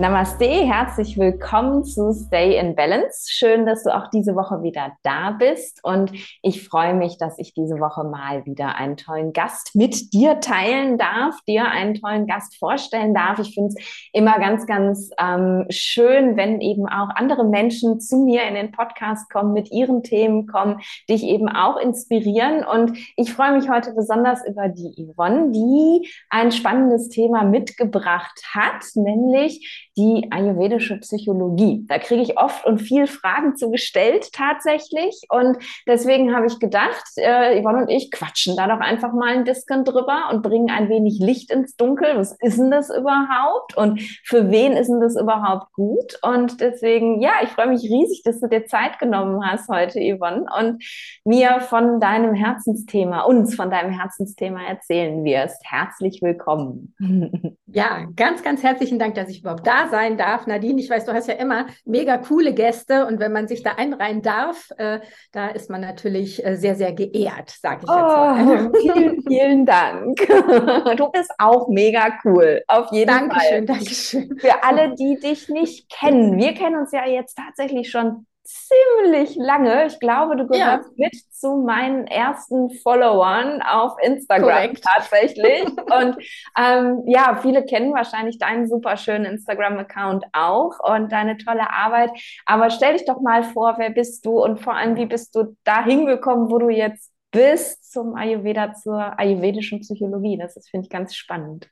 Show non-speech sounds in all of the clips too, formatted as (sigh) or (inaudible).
Namaste, herzlich willkommen zu Stay in Balance. Schön, dass du auch diese Woche wieder da bist und ich freue mich, dass ich diese Woche mal wieder einen tollen Gast mit dir teilen darf, dir einen tollen Gast vorstellen darf. Ich finde es immer ganz, ganz ähm, schön, wenn eben auch andere Menschen zu mir in den Podcast kommen, mit ihren Themen kommen, dich eben auch inspirieren und ich freue mich heute besonders über die Yvonne, die ein spannendes Thema mitgebracht hat, nämlich die ayurvedische Psychologie. Da kriege ich oft und viel Fragen zu gestellt tatsächlich. Und deswegen habe ich gedacht, äh, Yvonne und ich quatschen da doch einfach mal ein bisschen drüber und bringen ein wenig Licht ins Dunkel. Was ist denn das überhaupt? Und für wen ist denn das überhaupt gut? Und deswegen, ja, ich freue mich riesig, dass du dir Zeit genommen hast heute, Yvonne, und mir von deinem Herzensthema, uns von deinem Herzensthema erzählen wirst. Herzlich willkommen. (laughs) Ja, ganz, ganz herzlichen Dank, dass ich überhaupt da sein darf. Nadine, ich weiß, du hast ja immer mega coole Gäste und wenn man sich da einreihen darf, äh, da ist man natürlich äh, sehr, sehr geehrt, sage ich oh, jetzt mal. (laughs) vielen, vielen Dank. (laughs) Du bist auch mega cool, auf jeden Dankeschön, Fall. Dankeschön, Dankeschön. Für alle, (laughs) die dich nicht kennen, wir kennen uns ja jetzt tatsächlich schon ziemlich lange. Ich glaube, du gehörst ja. mit zu meinen ersten Followern auf Instagram Correct. tatsächlich. (laughs) und ähm, ja, viele kennen wahrscheinlich deinen super schönen Instagram-Account auch und deine tolle Arbeit. Aber stell dich doch mal vor, wer bist du und vor allem, wie bist du da hingekommen, wo du jetzt bist zum Ayurveda, zur ayurvedischen Psychologie? Das ist, finde ich, ganz spannend.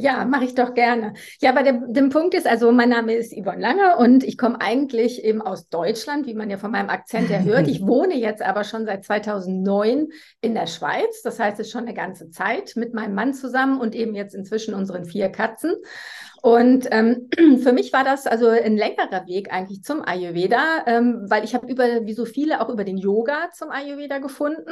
Ja, mache ich doch gerne. Ja, aber der, der Punkt ist, also mein Name ist Yvonne Lange und ich komme eigentlich eben aus Deutschland, wie man ja von meinem Akzent her hört. Ich (laughs) wohne jetzt aber schon seit 2009 in der Schweiz. Das heißt, es ist schon eine ganze Zeit mit meinem Mann zusammen und eben jetzt inzwischen unseren vier Katzen. Und ähm, (clears throat) für mich war das also ein längerer Weg eigentlich zum Ayurveda, ähm, weil ich habe über, wie so viele, auch über den Yoga zum Ayurveda gefunden.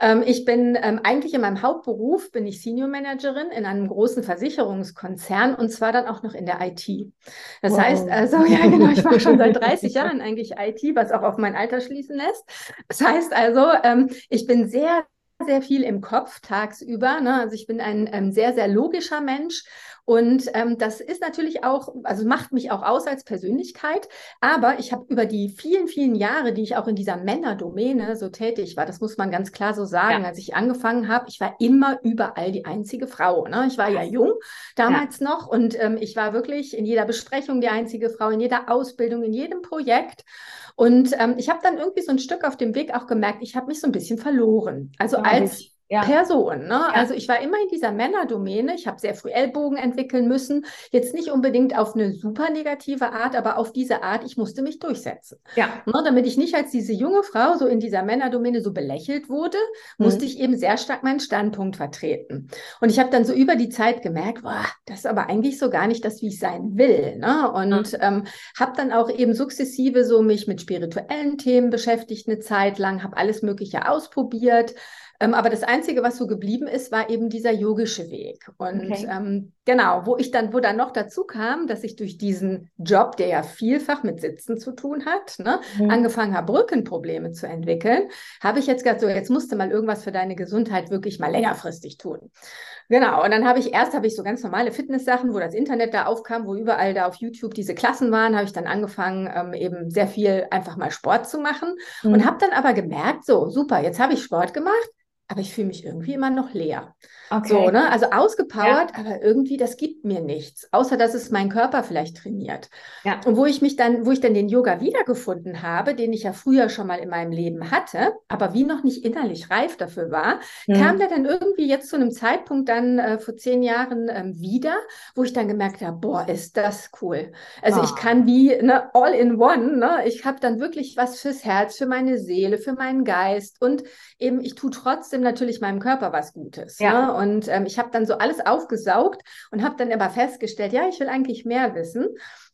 Ähm, ich bin ähm, eigentlich in meinem Hauptberuf, bin ich Senior Managerin in einem großen Versicherungskonzern und zwar dann auch noch in der IT. Das wow. heißt also, ja genau, ich mache schon seit (laughs) 30 Jahren eigentlich IT, was auch auf mein Alter schließen lässt. Das heißt also, ähm, ich bin sehr sehr viel im Kopf tagsüber. Ne? Also ich bin ein ähm, sehr, sehr logischer Mensch und ähm, das ist natürlich auch, also macht mich auch aus als Persönlichkeit. Aber ich habe über die vielen, vielen Jahre, die ich auch in dieser Männerdomäne so tätig war, das muss man ganz klar so sagen, ja. als ich angefangen habe, ich war immer überall die einzige Frau. Ne? Ich war ja jung damals ja. noch und ähm, ich war wirklich in jeder Besprechung die einzige Frau, in jeder Ausbildung, in jedem Projekt. Und ähm, ich habe dann irgendwie so ein Stück auf dem Weg auch gemerkt, ich habe mich so ein bisschen verloren. Also als ja. Person. Ne? Ja. Also ich war immer in dieser Männerdomäne. Ich habe sehr früh Ellbogen entwickeln müssen. Jetzt nicht unbedingt auf eine super negative Art, aber auf diese Art, ich musste mich durchsetzen. Ja. Ne? Damit ich nicht als diese junge Frau so in dieser Männerdomäne so belächelt wurde, mhm. musste ich eben sehr stark meinen Standpunkt vertreten. Und ich habe dann so über die Zeit gemerkt, boah, das ist aber eigentlich so gar nicht das, wie ich sein will. Ne? Und mhm. ähm, habe dann auch eben sukzessive so mich mit spirituellen Themen beschäftigt eine Zeit lang, habe alles Mögliche ausprobiert. Ähm, aber das Einzige, was so geblieben ist, war eben dieser yogische Weg. Und okay. ähm, genau, wo ich dann, wo dann noch dazu kam, dass ich durch diesen Job, der ja vielfach mit Sitzen zu tun hat, ne, mhm. angefangen habe, Rückenprobleme zu entwickeln, habe ich jetzt gesagt, so, jetzt musste mal irgendwas für deine Gesundheit wirklich mal längerfristig tun. Genau, und dann habe ich erst habe ich so ganz normale Fitness-Sachen, wo das Internet da aufkam, wo überall da auf YouTube diese Klassen waren, habe ich dann angefangen, ähm, eben sehr viel einfach mal Sport zu machen mhm. und habe dann aber gemerkt, so super, jetzt habe ich Sport gemacht, aber ich fühle mich irgendwie immer noch leer. Okay. So, ne? Also ausgepowert, ja. aber irgendwie, das gibt mir nichts, außer dass es mein Körper vielleicht trainiert. Ja. Und wo ich mich dann, wo ich dann den Yoga wiedergefunden habe, den ich ja früher schon mal in meinem Leben hatte, aber wie noch nicht innerlich reif dafür war, mhm. kam der dann irgendwie jetzt zu einem Zeitpunkt dann äh, vor zehn Jahren ähm, wieder, wo ich dann gemerkt habe, boah, ist das cool. Also oh. ich ah. kann wie ne, all in one, ne? ich habe dann wirklich was fürs Herz, für meine Seele, für meinen Geist und eben ich tue trotzdem natürlich meinem Körper was Gutes. Ja. Ne? Und ähm, ich habe dann so alles aufgesaugt und habe dann aber festgestellt, ja, ich will eigentlich mehr wissen.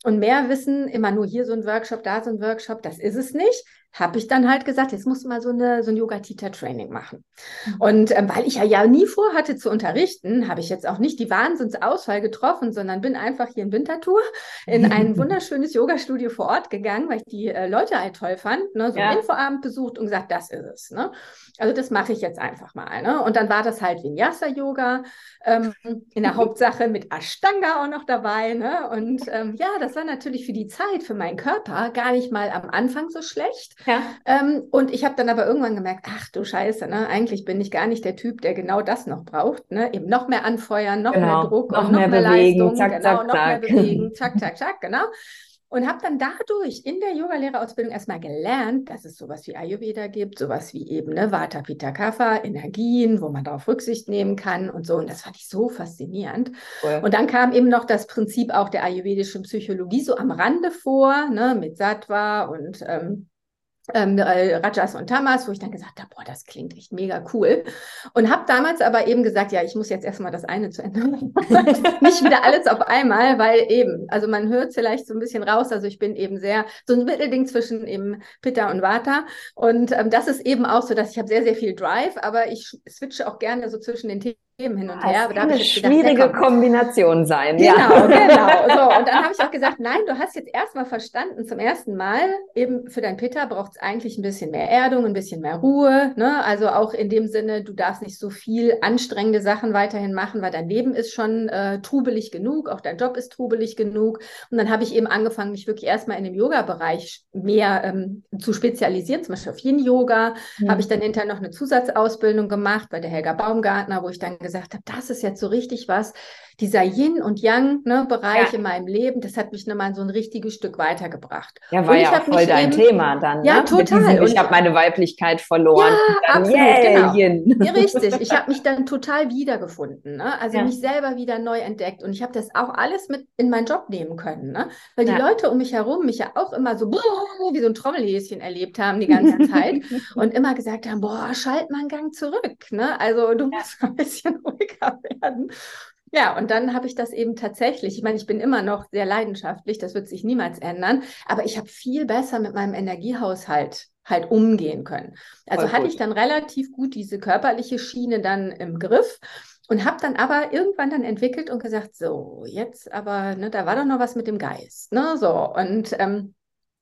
Und mehr Wissen, immer nur hier so ein Workshop, da so ein Workshop, das ist es nicht habe ich dann halt gesagt, jetzt musst du mal so, eine, so ein Yoga-Teacher-Training machen. Mhm. Und ähm, weil ich ja, ja nie vorhatte zu unterrichten, habe ich jetzt auch nicht die Wahnsinnsauswahl getroffen, sondern bin einfach hier in Winterthur in ein (laughs) wunderschönes Yoga-Studio vor Ort gegangen, weil ich die äh, Leute halt toll fand, ne? so ja. einen Infoabend besucht und gesagt, das ist es. Ne? Also das mache ich jetzt einfach mal. Ne? Und dann war das halt Vinyasa-Yoga, ähm, in der (laughs) Hauptsache mit Ashtanga auch noch dabei. Ne? Und ähm, ja, das war natürlich für die Zeit, für meinen Körper gar nicht mal am Anfang so schlecht. Ja. Ähm, und ich habe dann aber irgendwann gemerkt, ach du Scheiße, ne? eigentlich bin ich gar nicht der Typ, der genau das noch braucht. Ne? Eben noch mehr anfeuern, noch genau. mehr Druck, noch, noch mehr, mehr bewegen, Leistung, zack, genau, zack, noch zack. mehr bewegen, zack, zack, zack, genau. Und habe dann dadurch in der Yogalehrerausbildung erstmal gelernt, dass es sowas wie Ayurveda gibt, sowas wie eben ne, Vata, Pitta, Kapha, Energien, wo man darauf Rücksicht nehmen kann und so. Und das fand ich so faszinierend. Cool. Und dann kam eben noch das Prinzip auch der ayurvedischen Psychologie so am Rande vor, ne, mit Sattva und ähm, ähm, äh, Rajas und Tamas, wo ich dann gesagt habe, boah, das klingt echt mega cool. Und habe damals aber eben gesagt, ja, ich muss jetzt erstmal das eine zu Ende machen. (laughs) Nicht wieder alles auf einmal, weil eben, also man hört vielleicht so ein bisschen raus, also ich bin eben sehr, so ein Mittelding zwischen eben Pitta und Vata. Und ähm, das ist eben auch so, dass ich habe sehr, sehr viel Drive, aber ich switche auch gerne so zwischen den Themen hin und her. Das kann eine schwierige gedacht, Kombination sein. Genau, ja. (laughs) genau. So, und dann habe ich auch gesagt, nein, du hast jetzt erstmal verstanden, zum ersten Mal, eben für dein Pitta braucht es eigentlich ein bisschen mehr Erdung, ein bisschen mehr Ruhe. Ne? Also auch in dem Sinne, du darfst nicht so viel anstrengende Sachen weiterhin machen, weil dein Leben ist schon äh, trubelig genug, auch dein Job ist trubelig genug. Und dann habe ich eben angefangen, mich wirklich erstmal in dem Yoga-Bereich mehr ähm, zu spezialisieren, zum Beispiel auf Yin-Yoga. Mhm. Habe ich dann hinterher noch eine Zusatzausbildung gemacht bei der Helga Baumgartner, wo ich dann gesagt gesagt habe, das ist jetzt so richtig was, dieser Yin- und Yang-Bereich ne, ja. in meinem Leben, das hat mich nochmal so ein richtiges Stück weitergebracht. Ja, war ja auch voll dein eben, Thema dann. Ja, ne? total. Diesem, ich habe meine Weiblichkeit verloren. Ja, dann, absolut, yeah, genau. Ja, richtig. Ich habe mich dann total wiedergefunden. Ne? Also ja. mich selber wieder neu entdeckt. Und ich habe das auch alles mit in meinen Job nehmen können. Ne? Weil die. Leute um mich herum mich ja auch immer so wie so ein Trommelhäschen erlebt haben die ganze (laughs) Zeit und immer gesagt haben, boah, schalt mal einen Gang zurück. Ne? Also du musst (laughs) ein bisschen ruhiger werden. Ja, und dann habe ich das eben tatsächlich. Ich meine, ich bin immer noch sehr leidenschaftlich, das wird sich niemals ändern, aber ich habe viel besser mit meinem Energiehaushalt halt umgehen können. Also Voll hatte gut. ich dann relativ gut diese körperliche Schiene dann im Griff und habe dann aber irgendwann dann entwickelt und gesagt, so, jetzt aber, ne, da war doch noch was mit dem Geist, ne, so und ähm,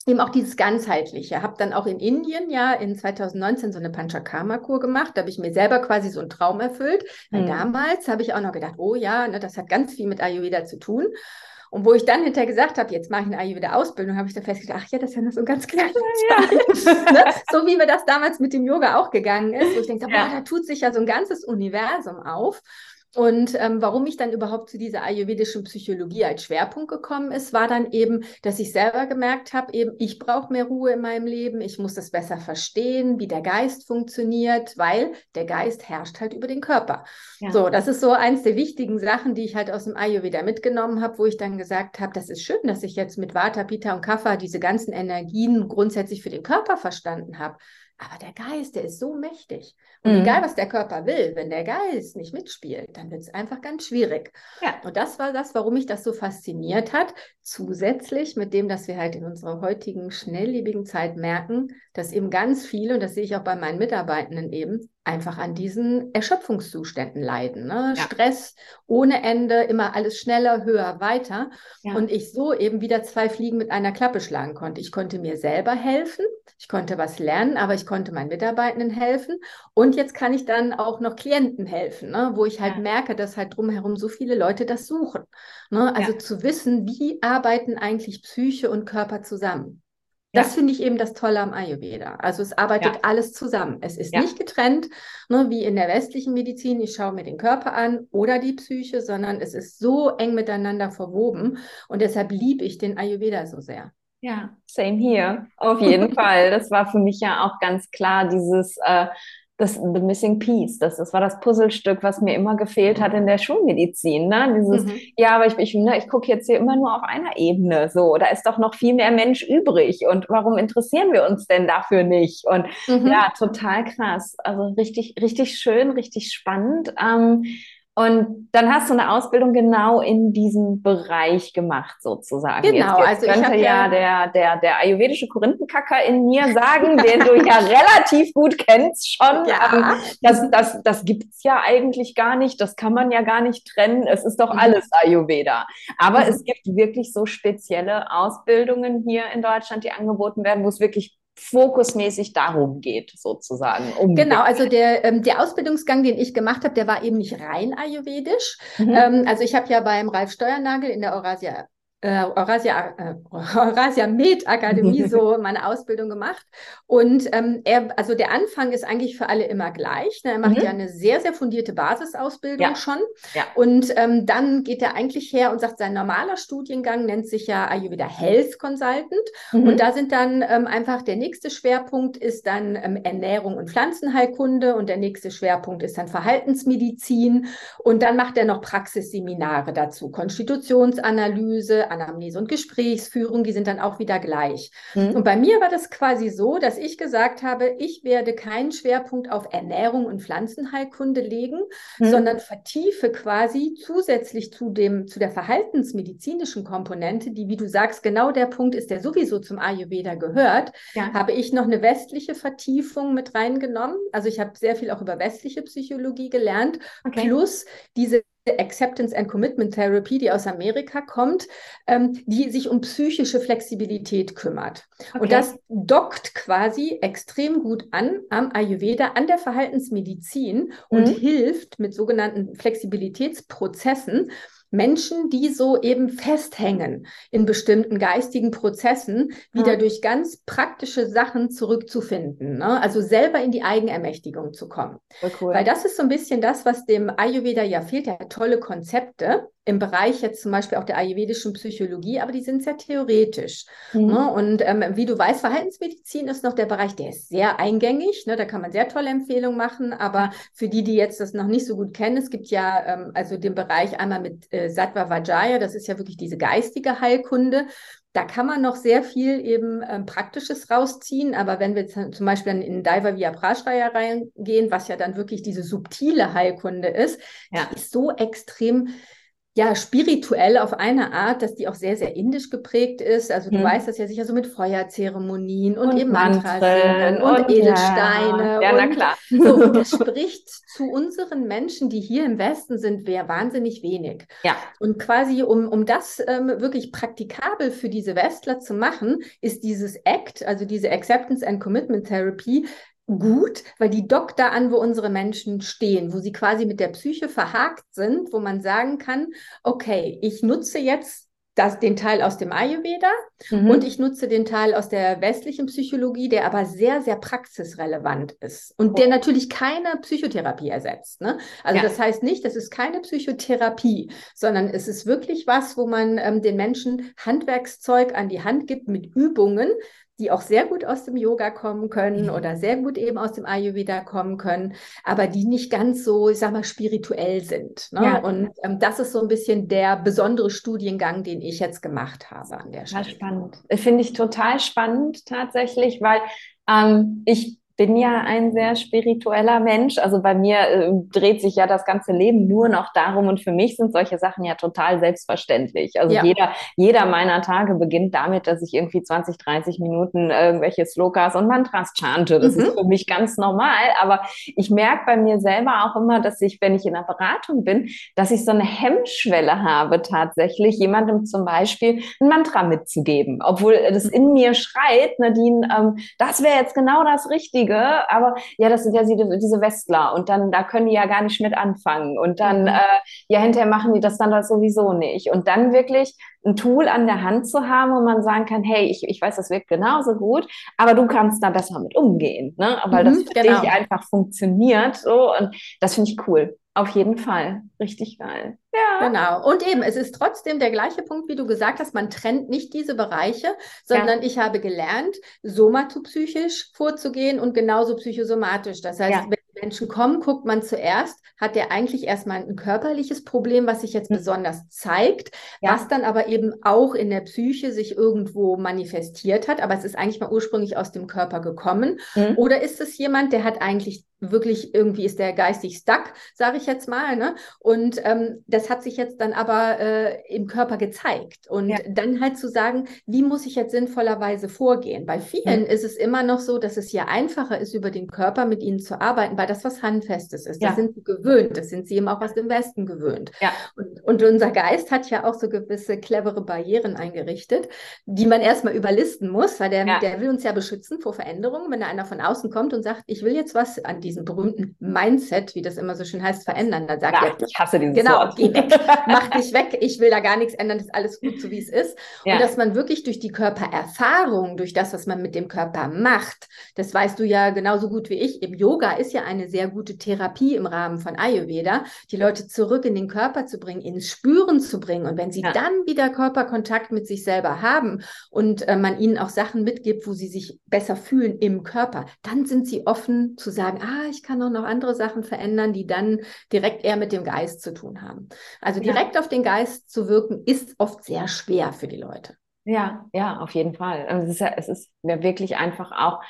eben auch dieses ganzheitliche. Habe dann auch in Indien ja in 2019 so eine Panchakarma-Kur gemacht. Da habe ich mir selber quasi so einen Traum erfüllt. Weil mhm. damals habe ich auch noch gedacht, oh ja, ne, das hat ganz viel mit Ayurveda zu tun. Und wo ich dann hinterher gesagt habe, jetzt mache ich eine Ayurveda-Ausbildung, habe ich dann festgestellt, ach ja, das ist ja nur so ein ganz kleiner ja, ja. (laughs) ne? So wie mir das damals mit dem Yoga auch gegangen ist, wo ich denke, ja. boah, da tut sich ja so ein ganzes Universum auf. Und ähm, warum ich dann überhaupt zu dieser ayurvedischen Psychologie als Schwerpunkt gekommen ist, war dann eben, dass ich selber gemerkt habe, eben ich brauche mehr Ruhe in meinem Leben, ich muss das besser verstehen, wie der Geist funktioniert, weil der Geist herrscht halt über den Körper. Ja. So, das ist so eins der wichtigen Sachen, die ich halt aus dem Ayurveda mitgenommen habe, wo ich dann gesagt habe, das ist schön, dass ich jetzt mit Vata, Pitta und Kapha diese ganzen Energien grundsätzlich für den Körper verstanden habe. Aber der Geist, der ist so mächtig. Und mhm. egal, was der Körper will, wenn der Geist nicht mitspielt, dann wird es einfach ganz schwierig. Ja. Und das war das, warum mich das so fasziniert hat. Zusätzlich mit dem, dass wir halt in unserer heutigen schnelllebigen Zeit merken, dass eben ganz viele, und das sehe ich auch bei meinen Mitarbeitenden eben, einfach an diesen Erschöpfungszuständen leiden. Ne? Ja. Stress ohne Ende, immer alles schneller, höher, weiter. Ja. Und ich so eben wieder zwei Fliegen mit einer Klappe schlagen konnte. Ich konnte mir selber helfen, ich konnte was lernen, aber ich konnte meinen Mitarbeitenden helfen. Und jetzt kann ich dann auch noch Klienten helfen, ne? wo ich halt ja. merke, dass halt drumherum so viele Leute das suchen. Ne? Also zu wissen, wie arbeiten eigentlich Psyche und Körper zusammen. Das finde ich eben das Tolle am Ayurveda. Also es arbeitet ja. alles zusammen. Es ist ja. nicht getrennt, ne, wie in der westlichen Medizin, ich schaue mir den Körper an oder die Psyche, sondern es ist so eng miteinander verwoben. Und deshalb liebe ich den Ayurveda so sehr. Ja, same here. Auf (laughs) jeden Fall. Das war für mich ja auch ganz klar, dieses äh, das The Missing Piece. Das, das war das Puzzlestück, was mir immer gefehlt hat in der Schulmedizin. Ne? Dieses, mhm. ja, aber ich, ich, ne, ich gucke jetzt hier immer nur auf einer Ebene. So, da ist doch noch viel mehr Mensch übrig. Und warum interessieren wir uns denn dafür nicht? Und mhm. ja, total krass. Also richtig, richtig schön, richtig spannend. Ähm, Und dann hast du eine Ausbildung genau in diesem Bereich gemacht, sozusagen. Genau, jetzt, jetzt also könnte ja, ja der, der, der ayurvedische Korinthenkacker in mir sagen, den du ja (laughs) relativ gut kennst schon. Ja. Ähm, das, das, das gibt's ja eigentlich gar nicht, das kann man ja gar nicht trennen. Es ist doch mhm. alles Ayurveda. Aber mhm. es gibt wirklich so spezielle Ausbildungen hier in Deutschland, die angeboten werden, wo es wirklich fokusmäßig darum geht, sozusagen. Um genau, also der, ähm, der Ausbildungsgang, den ich gemacht habe, der war eben nicht rein ayurvedisch. Mhm. Ähm, also ich habe ja beim Ralf Steuernagel in der Eurasia äh, Eurasia, äh, Eurasia Med Akademie so (laughs) meine Ausbildung gemacht. Und ähm, er, also der Anfang ist eigentlich für alle immer gleich. Ne? Er macht mhm. ja eine sehr, sehr fundierte Basisausbildung ja. schon. Ja. Und ähm, dann geht er eigentlich her und sagt, sein normaler Studiengang nennt sich ja Ayurveda Health Consultant. Mhm. Und da sind dann ähm, einfach der nächste Schwerpunkt ist dann ähm, Ernährung und Pflanzenheilkunde und der nächste Schwerpunkt ist dann Verhaltensmedizin. Und dann macht er noch Praxisseminare dazu, Konstitutionsanalyse, Anamnese und Gesprächsführung, die sind dann auch wieder gleich. Mhm. Und bei mir war das quasi so, dass ich gesagt habe, ich werde keinen Schwerpunkt auf Ernährung und Pflanzenheilkunde legen, mhm. sondern vertiefe quasi zusätzlich zu dem, zu der verhaltensmedizinischen Komponente, die, wie du sagst, genau der Punkt ist, der sowieso zum Ayurveda gehört, ja. habe ich noch eine westliche Vertiefung mit reingenommen. Also ich habe sehr viel auch über westliche Psychologie gelernt, okay. plus diese Acceptance and Commitment Therapy, die aus Amerika kommt, ähm, die sich um psychische Flexibilität kümmert. Okay. Und das dockt quasi extrem gut an am Ayurveda, an der Verhaltensmedizin und mhm. hilft mit sogenannten Flexibilitätsprozessen Menschen, die so eben festhängen in bestimmten geistigen Prozessen, wieder ja. durch ganz praktische Sachen zurückzufinden. Ne? Also selber in die Eigenermächtigung zu kommen. Cool. Weil das ist so ein bisschen das, was dem Ayurveda ja fehlt. Er hat tolle Konzepte im Bereich jetzt zum Beispiel auch der ayurvedischen Psychologie, aber die sind sehr theoretisch. Mhm. Ne? Und ähm, wie du weißt, Verhaltensmedizin ist noch der Bereich, der ist sehr eingängig. Ne? Da kann man sehr tolle Empfehlungen machen. Aber für die, die jetzt das noch nicht so gut kennen, es gibt ja ähm, also den Bereich einmal mit äh, Sattva Vajaya, das ist ja wirklich diese geistige Heilkunde. Da kann man noch sehr viel eben ähm, Praktisches rausziehen, aber wenn wir zum Beispiel dann in Daiva Via Prashraya reingehen, was ja dann wirklich diese subtile Heilkunde ist, ja. ist so extrem ja, spirituell auf eine Art, dass die auch sehr, sehr indisch geprägt ist. Also du hm. weißt das ja sicher so mit Feuerzeremonien und, und eben Mantras und, und, Edelsteine. Ja, ja na klar. So, und (laughs) das spricht zu unseren Menschen, die hier im Westen sind, wäre wahnsinnig wenig. Ja. Und quasi, um, um das ähm, wirklich praktikabel für diese Westler zu machen, ist dieses ACT, also diese Acceptance and Commitment Therapy, gut, weil die dockt da an, wo unsere Menschen stehen, wo sie quasi mit der Psyche verhakt sind, wo man sagen kann, okay, ich nutze jetzt das, den Teil aus dem Ayurveda mhm. und ich nutze den Teil aus der westlichen Psychologie, der aber sehr, sehr praxisrelevant ist und oh. der natürlich keine Psychotherapie ersetzt. Ne? Also ja. das heißt nicht, das ist keine Psychotherapie, sondern es ist wirklich was, wo man ähm, den Menschen Handwerkszeug an die Hand gibt mit Übungen, die auch sehr gut aus dem Yoga kommen können mhm. oder sehr gut eben aus dem Ayurveda kommen können, aber die nicht ganz so, ich sag mal, spirituell sind. Ne? Ja. Und ähm, das ist so ein bisschen der besondere Studiengang, den ich jetzt gemacht habe an der Stelle. Spannend. Finde ich total spannend tatsächlich, weil ähm, ich bin ja ein sehr spiritueller Mensch. Also bei mir äh, dreht sich ja das ganze Leben nur noch darum und für mich sind solche Sachen ja total selbstverständlich. Also ja. jeder, jeder meiner Tage beginnt damit, dass ich irgendwie 20, 30 Minuten irgendwelche Slokas und Mantras chante. Das mhm. ist für mich ganz normal. Aber ich merke bei mir selber auch immer, dass ich, wenn ich in der Beratung bin, dass ich so eine Hemmschwelle habe, tatsächlich jemandem zum Beispiel ein Mantra mitzugeben. Obwohl das in mir schreit, Nadine, ähm, das wäre jetzt genau das Richtige Richtige, aber ja, das sind ja diese Westler und dann, da können die ja gar nicht mit anfangen und dann, mhm. äh, ja, hinterher machen die das dann das sowieso nicht und dann wirklich ein Tool an der Hand zu haben, wo man sagen kann, hey, ich, ich weiß, das wirkt genauso gut, aber du kannst da besser mit umgehen, ne? weil mhm, das für genau. dich einfach funktioniert so und das finde ich cool. Auf jeden Fall. Richtig geil. Ja. Genau. Und eben, es ist trotzdem der gleiche Punkt, wie du gesagt hast, man trennt nicht diese Bereiche, sondern ja. ich habe gelernt, somatopsychisch vorzugehen und genauso psychosomatisch. Das heißt, ja. wenn Menschen kommen, guckt man zuerst, hat der eigentlich erstmal ein körperliches Problem, was sich jetzt mhm. besonders zeigt, ja. was dann aber eben auch in der Psyche sich irgendwo manifestiert hat, aber es ist eigentlich mal ursprünglich aus dem Körper gekommen. Mhm. Oder ist es jemand, der hat eigentlich wirklich irgendwie ist der geistig stuck, sage ich jetzt mal. Ne? Und ähm, das hat sich jetzt dann aber äh, im Körper gezeigt. Und ja. dann halt zu sagen, wie muss ich jetzt sinnvollerweise vorgehen? Bei vielen mhm. ist es immer noch so, dass es hier einfacher ist, über den Körper mit ihnen zu arbeiten, weil das was Handfestes ist. Ja. Das sind sie gewöhnt, das sind sie eben auch aus dem Westen gewöhnt. Ja. Und, und unser Geist hat ja auch so gewisse clevere Barrieren eingerichtet, die man erstmal überlisten muss, weil der, ja. der will uns ja beschützen vor Veränderungen. Wenn da einer von außen kommt und sagt, ich will jetzt was an die diesen berühmten Mindset, wie das immer so schön heißt, verändern. Dann sagt ja, er, ich hasse dieses genau, Wort. geh weg, (laughs) mach dich weg, ich will da gar nichts ändern, ist alles gut so wie es ist. Ja. Und dass man wirklich durch die Körpererfahrung, durch das, was man mit dem Körper macht, das weißt du ja genauso gut wie ich, im Yoga ist ja eine sehr gute Therapie im Rahmen von Ayurveda, die Leute zurück in den Körper zu bringen, ins Spüren zu bringen. Und wenn sie ja. dann wieder Körperkontakt mit sich selber haben und äh, man ihnen auch Sachen mitgibt, wo sie sich besser fühlen im Körper, dann sind sie offen zu sagen, ah, ich kann auch noch andere Sachen verändern, die dann direkt eher mit dem Geist zu tun haben. Also direkt ja. auf den Geist zu wirken, ist oft sehr schwer für die Leute. Ja, ja, auf jeden Fall. Also es ist ja, es ist ja wirklich einfach auch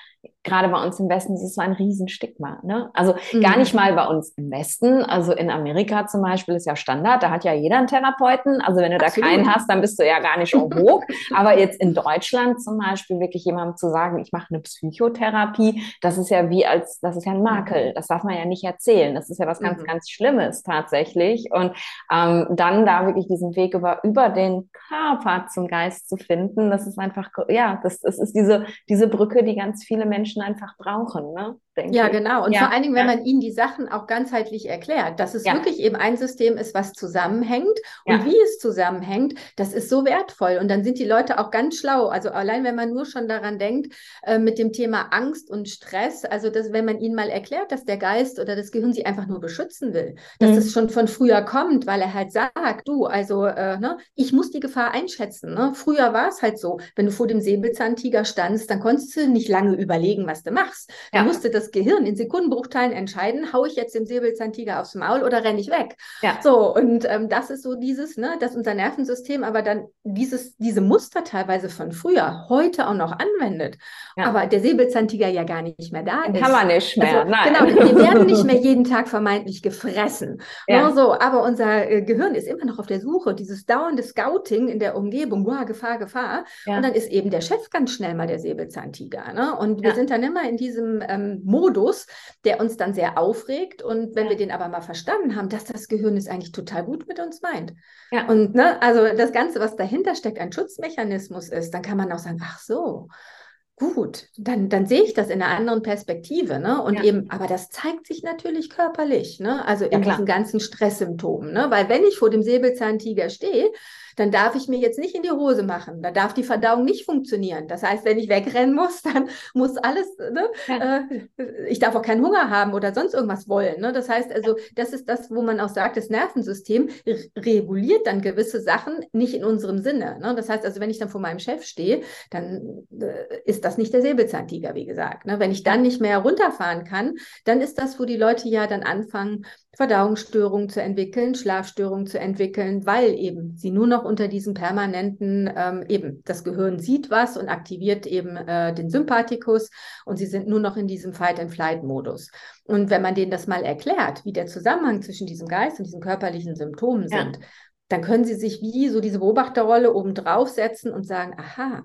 gerade bei uns im Westen ist es so ein Riesenstigma. Ne? Also mhm. gar nicht mal bei uns im Westen. Also in Amerika zum Beispiel ist ja Standard, da hat ja jeder einen Therapeuten. Also wenn du Absolut. da keinen hast, dann bist du ja gar nicht vogue. (laughs) Aber jetzt in Deutschland zum Beispiel wirklich jemandem zu sagen, ich mache eine Psychotherapie, das ist ja wie als, das ist ja ein Makel. Mhm. Das darf man ja nicht erzählen. Das ist ja was ganz, mhm. ganz Schlimmes tatsächlich. Und ähm, dann da wirklich diesen Weg über, über den Körper zum Geist zu finden, das ist einfach, ja, das, das ist diese, diese Brücke, die ganz viele Menschen einfach brauchen. Ne? Denke ja, ich. Ja, genau. Und ja. vor allen Dingen, wenn man ihnen die Sachen auch ganzheitlich erklärt, dass es ja. wirklich eben ein System ist, was zusammenhängt und wie es zusammenhängt, das ist so wertvoll. Und dann sind die Leute auch ganz schlau. Also allein, wenn man nur schon daran denkt, äh, mit dem Thema Angst und Stress, also dass, wenn man ihnen mal erklärt, dass der Geist oder das Gehirn sie einfach nur beschützen will, dass mhm. es schon von früher kommt, weil er halt sagt, du, also äh, ne, ich muss die Gefahr einschätzen. Ne? Früher war es halt so, wenn du vor dem Säbelzahntiger standst, dann konntest du nicht lange überlegen, was du machst. Du musste das Gehirn in Sekundenbruchteilen entscheiden, haue ich jetzt dem Säbelzahntiger aufs Maul oder renne ich weg. Ja. So, und ähm, das ist so dieses, ne, dass unser Nervensystem aber dann dieses, diese Muster teilweise von früher heute auch noch anwendet. Ja. Aber der Säbelzahntiger ja gar nicht mehr da ist. Kann man nicht mehr, also, nein. Genau, wir werden nicht mehr jeden Tag vermeintlich gefressen. Ja. Ne, so, aber unser äh, Gehirn ist immer noch auf der Suche, dieses dauernde Scouting in der Umgebung, wow, Gefahr, Gefahr. Ja. Und dann ist eben der Chef ganz schnell mal der Säbelzahntiger. Ne? Und wir sind dann immer in diesem ähm, Modus, der uns dann sehr aufregt. Und wenn wir den aber mal verstanden haben, dass das Gehirn es eigentlich total gut mit uns meint. Ja. Und ne, also das Ganze, was dahinter steckt, ein Schutzmechanismus ist, dann kann man auch sagen, ach so, gut, dann, dann sehe ich das in einer anderen Perspektive, ne? Und ja. eben, aber das zeigt sich natürlich körperlich, ne? Also in ja, diesen ganzen Stresssymptomen, ne? Weil wenn ich vor dem Säbelzahntiger stehe, dann darf ich mir jetzt nicht in die Hose machen. Da darf die Verdauung nicht funktionieren. Das heißt, wenn ich wegrennen muss, (laughs) dann muss alles, ne, ja. äh, ich darf auch keinen Hunger haben oder sonst irgendwas wollen. Ne? Das heißt also, das ist das, wo man auch sagt, das Nervensystem reguliert dann gewisse Sachen nicht in unserem Sinne. Ne? Das heißt also, wenn ich dann vor meinem Chef stehe, dann äh, ist das nicht der Säbelzahntiger, wie gesagt. Ne? Wenn ich dann nicht mehr runterfahren kann, dann ist das, wo die Leute ja dann anfangen, Verdauungsstörungen zu entwickeln, Schlafstörungen zu entwickeln, weil eben sie nur noch unter diesem permanenten, ähm, eben das Gehirn sieht was und aktiviert eben äh, den Sympathikus und sie sind nur noch in diesem Fight-and-Flight-Modus. Und wenn man denen das mal erklärt, wie der Zusammenhang zwischen diesem Geist und diesen körperlichen Symptomen ja. sind, dann können sie sich wie so diese Beobachterrolle oben draufsetzen und sagen, aha,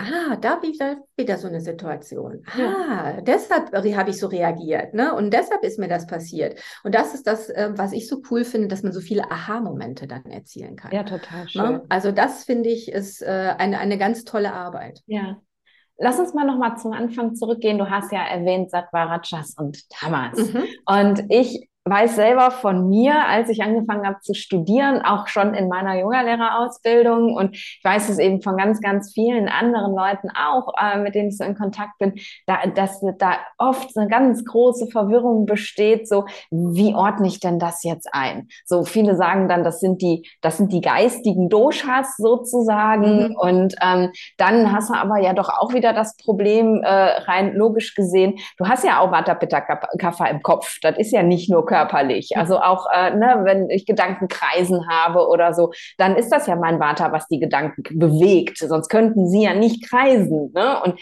Ah, da wieder, wieder so eine Situation. Ah, ja. deshalb habe ich so reagiert, ne? Und deshalb ist mir das passiert. Und das ist das, äh, was ich so cool finde, dass man so viele Aha-Momente dann erzielen kann. Ja, total ne? schön. Also das finde ich ist äh, eine, eine ganz tolle Arbeit. Ja. Lass uns mal nochmal zum Anfang zurückgehen. Du hast ja erwähnt Sattva-Rajas und Tamas. Mhm. Und ich weiß selber von mir, als ich angefangen habe zu studieren, auch schon in meiner Yogalehrerausbildung. Und ich weiß es eben von ganz, ganz vielen anderen Leuten auch, äh, mit denen ich so in Kontakt bin, da, dass da oft eine ganz große Verwirrung besteht, so wie ordne ich denn das jetzt ein? So viele sagen dann, das sind die, das sind die geistigen Doshas sozusagen. Mhm. und ähm, dann hast du aber ja doch auch wieder das Problem, äh, rein logisch gesehen, du hast ja auch Vata Pitta Kapha im Kopf, das ist ja nicht nur Körper körperlich. Also auch, äh, ne, wenn ich Gedankenkreisen habe oder so, dann ist das ja mein Vata, was die Gedanken bewegt. Sonst könnten sie ja nicht kreisen. Ne? Und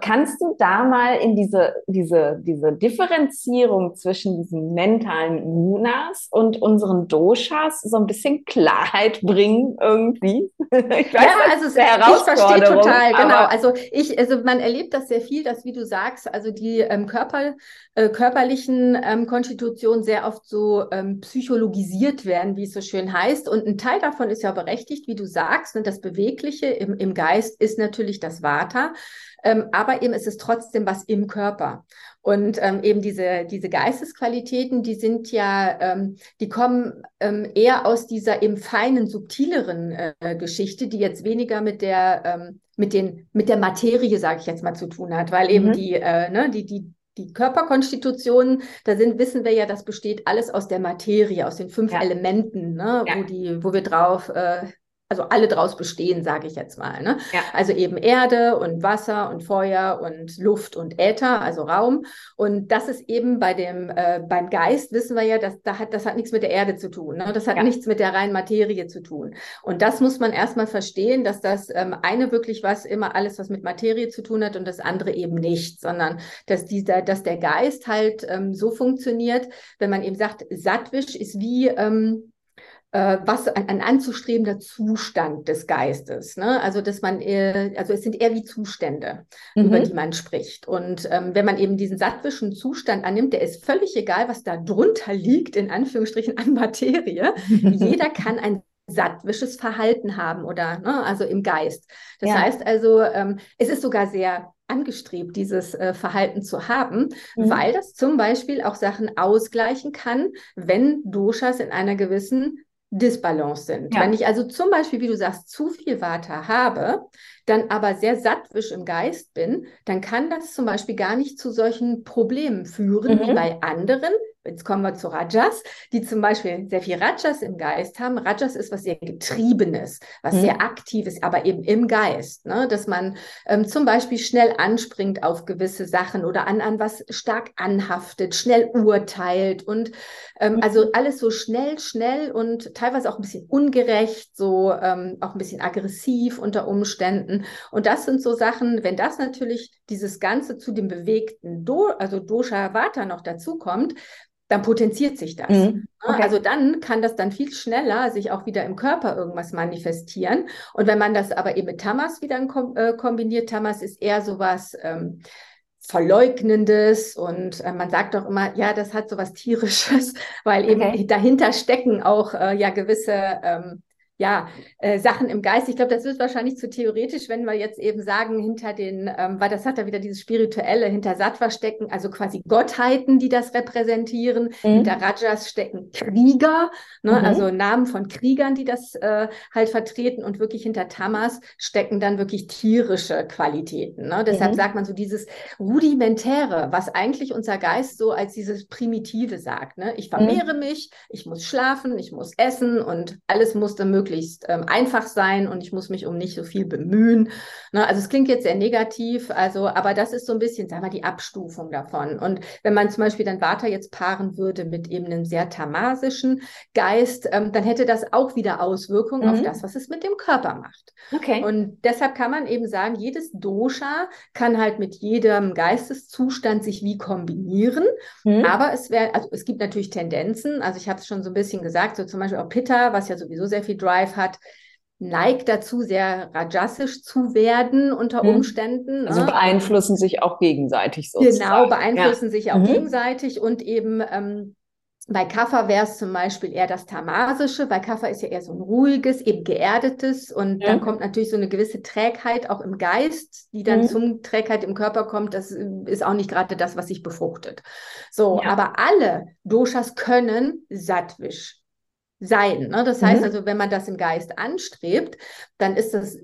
kannst du da mal in diese, diese, diese Differenzierung zwischen diesen mentalen Gunas und unseren Doshas so ein bisschen Klarheit bringen irgendwie? (laughs) Ich weiß, ja, also es, ich verstehe total, genau. Also ich, also man erlebt das sehr viel, dass wie du sagst, also die ähm, Körper, äh, körperlichen ähm, Konstitutionen sehr oft so ähm, psychologisiert werden, wie es so schön heißt. Und ein Teil davon ist ja berechtigt, wie du sagst, ne, das Bewegliche im, im Geist ist natürlich das Vata. Ähm, aber eben ist es trotzdem was im Körper. Und ähm, eben diese, diese Geistesqualitäten, die sind ja, ähm, die kommen ähm, eher aus dieser eben feinen, subtileren äh, Geschichte, die jetzt weniger mit der, ähm, mit den, mit der Materie, sage ich jetzt mal, zu tun hat, weil eben mhm. die, äh, ne, die, die, die Körperkonstitutionen, da sind, wissen wir ja, das besteht alles aus der Materie, aus den fünf ja. Elementen, ne, ja. wo, die, wo wir drauf äh, also alle draus bestehen, sage ich jetzt mal. Ne? Ja. Also eben Erde und Wasser und Feuer und Luft und Äther, also Raum. Und das ist eben bei dem äh, beim Geist wissen wir ja, dass da hat das hat nichts mit der Erde zu tun. Ne? Das hat ja. nichts mit der reinen Materie zu tun. Und das muss man erstmal verstehen, dass das ähm, eine wirklich was immer alles was mit Materie zu tun hat und das andere eben nicht, sondern dass dieser, dass der Geist halt ähm, so funktioniert, wenn man eben sagt, Sattwisch ist wie ähm, äh, was ein, ein, anzustrebender Zustand des Geistes. Ne? Also dass man, eher, also es sind eher wie Zustände, mhm. über die man spricht. Und ähm, wenn man eben diesen sattwischen Zustand annimmt, der ist völlig egal, was da drunter liegt, in Anführungsstrichen an Materie. (laughs) Jeder kann ein sattwisches Verhalten haben oder ne, also im Geist. Das ja. heißt also, ähm, es ist sogar sehr angestrebt, dieses äh, Verhalten zu haben, mhm. weil das zum Beispiel auch Sachen ausgleichen kann, wenn Doshas in einer gewissen Disbalance sind. Ja. Wenn ich also zum Beispiel, wie du sagst, zu viel Vata habe, dann aber sehr sattwisch im Geist bin, dann kann das zum Beispiel gar nicht zu solchen Problemen führen mhm. wie bei anderen, Jetzt kommen wir zu Rajas, die zum Beispiel sehr viel Rajas im Geist haben. Rajas ist was sehr Getriebenes, was mhm. sehr Aktives, aber eben im Geist. Ne? Dass man ähm, zum Beispiel schnell anspringt auf gewisse Sachen oder an, an was stark anhaftet, schnell urteilt und ähm, mhm. also alles so schnell, schnell und teilweise auch ein bisschen ungerecht, so ähm, auch ein bisschen aggressiv unter Umständen. Und das sind so Sachen, wenn das natürlich dieses Ganze zu dem bewegten Do, also Dosha Vata noch dazu kommt, dann potenziert sich das. Mhm. Okay. Also dann kann das dann viel schneller sich auch wieder im Körper irgendwas manifestieren. Und wenn man das aber eben mit Tamas wieder äh, kombiniert, Tamas ist eher sowas ähm, Verleugnendes und äh, man sagt auch immer, ja, das hat sowas Tierisches, (laughs) weil eben okay. dahinter stecken auch äh, ja gewisse ähm, ja, äh, Sachen im Geist. Ich glaube, das ist wahrscheinlich zu theoretisch, wenn wir jetzt eben sagen, hinter den, ähm, weil das hat ja wieder dieses Spirituelle, hinter Sattva stecken, also quasi Gottheiten, die das repräsentieren. Mhm. Hinter Rajas stecken Krieger, ne, mhm. also Namen von Kriegern, die das äh, halt vertreten. Und wirklich hinter Tamas stecken dann wirklich tierische Qualitäten. Ne? Deshalb mhm. sagt man so dieses Rudimentäre, was eigentlich unser Geist so als dieses Primitive sagt. Ne? Ich vermehre mhm. mich, ich muss schlafen, ich muss essen und alles musste möglich möglichst ähm, einfach sein und ich muss mich um nicht so viel bemühen. Ne? Also es klingt jetzt sehr negativ, also, aber das ist so ein bisschen, sagen wir, die Abstufung davon. Und wenn man zum Beispiel dann Vata jetzt paaren würde mit eben einem sehr tamasischen Geist, ähm, dann hätte das auch wieder Auswirkungen mhm. auf das, was es mit dem Körper macht. Okay. Und deshalb kann man eben sagen, jedes Dosha kann halt mit jedem Geisteszustand sich wie kombinieren. Mhm. Aber es wäre, also es gibt natürlich Tendenzen, also ich habe es schon so ein bisschen gesagt, so zum Beispiel auch Pitta, was ja sowieso sehr viel Drive Drive hat, neigt dazu, sehr rajasisch zu werden unter mhm. Umständen. Also ne? beeinflussen sich auch gegenseitig so. Genau, beeinflussen ja. sich auch mhm. gegenseitig und eben ähm, bei Kaffer wäre es zum Beispiel eher das Tamasische. Bei Kaffer ist ja eher so ein ruhiges, eben geerdetes und ja. dann kommt natürlich so eine gewisse Trägheit auch im Geist, die dann mhm. zum Trägheit im Körper kommt. Das ist auch nicht gerade das, was sich befruchtet. So, ja. aber alle Doshas können sattwisch sein. Ne? Das heißt mhm. also, wenn man das im Geist anstrebt, dann ist das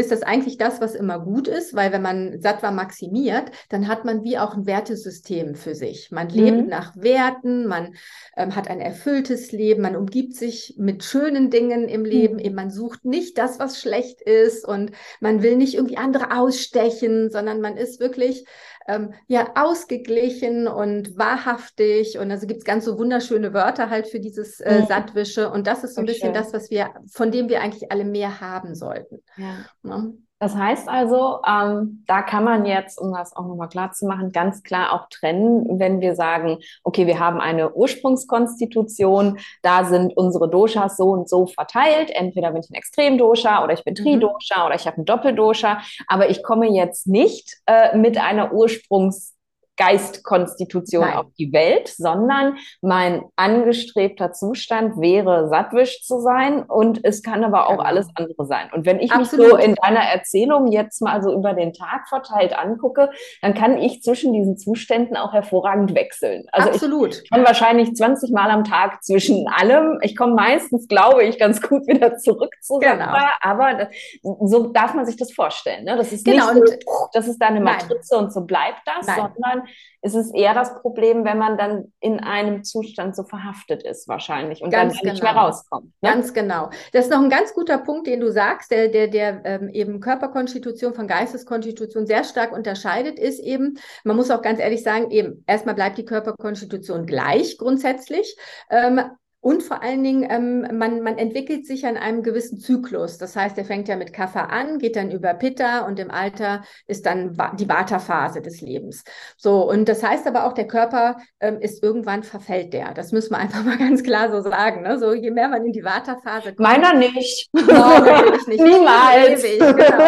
ist das eigentlich das, was immer gut ist, weil wenn man Sattva maximiert, dann hat man wie auch ein Wertesystem für sich. Man lebt mhm. nach Werten, man ähm, hat ein erfülltes Leben, man umgibt sich mit schönen Dingen im Leben, mhm. eben man sucht nicht das, was schlecht ist und man will nicht irgendwie andere ausstechen, sondern man ist wirklich ähm, ja ausgeglichen und wahrhaftig. Und also gibt es ganz so wunderschöne Wörter halt für dieses äh, mhm. Sattwische. Und das ist so ein bisschen das, was wir, von dem wir eigentlich alle mehr haben sollten. Ja. ja. Ne? Das heißt also, ähm, da kann man jetzt, um das auch nochmal klar zu machen, ganz klar auch trennen, wenn wir sagen, okay, wir haben eine Ursprungskonstitution, da sind unsere Doshas so und so verteilt. Entweder bin ich ein Extremdosha oder ich bin mhm. Tridosha mhm. oder ich habe ein Doppeldosha, aber ich komme jetzt nicht äh, mit einer Ursprungs Geistkonstitution Nein. auf die Welt, sondern mein angestrebter Zustand wäre, sattwisch zu sein und es kann aber auch genau. alles andere sein. Und wenn ich Absolut. mich so in deiner Erzählung jetzt mal so über den Tag verteilt angucke, dann kann ich zwischen diesen Zuständen auch hervorragend wechseln. Also Absolut. ich kann wahrscheinlich 20 Mal am Tag zwischen allem. Ich komme meistens, glaube ich, ganz gut wieder zurück zu genau. aber das, so darf man sich das vorstellen. Ne? Das ist genau. nicht so, das ist deine Matrize Nein. und so bleibt das, Nein. sondern ist es eher das Problem, wenn man dann in einem Zustand so verhaftet ist wahrscheinlich und ganz dann genau. nicht mehr genau. rauskommt. Ne? Ganz genau. Das ist noch ein ganz guter Punkt, den du sagst, der, der, der ähm, eben Körperkonstitution von Geisteskonstitution sehr stark unterscheidet, ist eben, man muss auch ganz ehrlich sagen, eben erstmal bleibt die Körperkonstitution gleich grundsätzlich, ähm, und vor allen Dingen, ähm, man, man entwickelt sich an einem gewissen Zyklus. Das heißt, er fängt ja mit Kaffer an, geht dann über Pitta und im Alter ist dann die Vata-Phase des Lebens. So, und das heißt aber auch, der Körper ähm, ist irgendwann verfällt der. Das müssen wir (laughs) einfach mal ganz klar so sagen. Ne? So, je mehr man in die Vata-Phase kommt. Meiner nicht. (laughs) Natürlich nicht. (laughs) Niemals. Ewig, genau.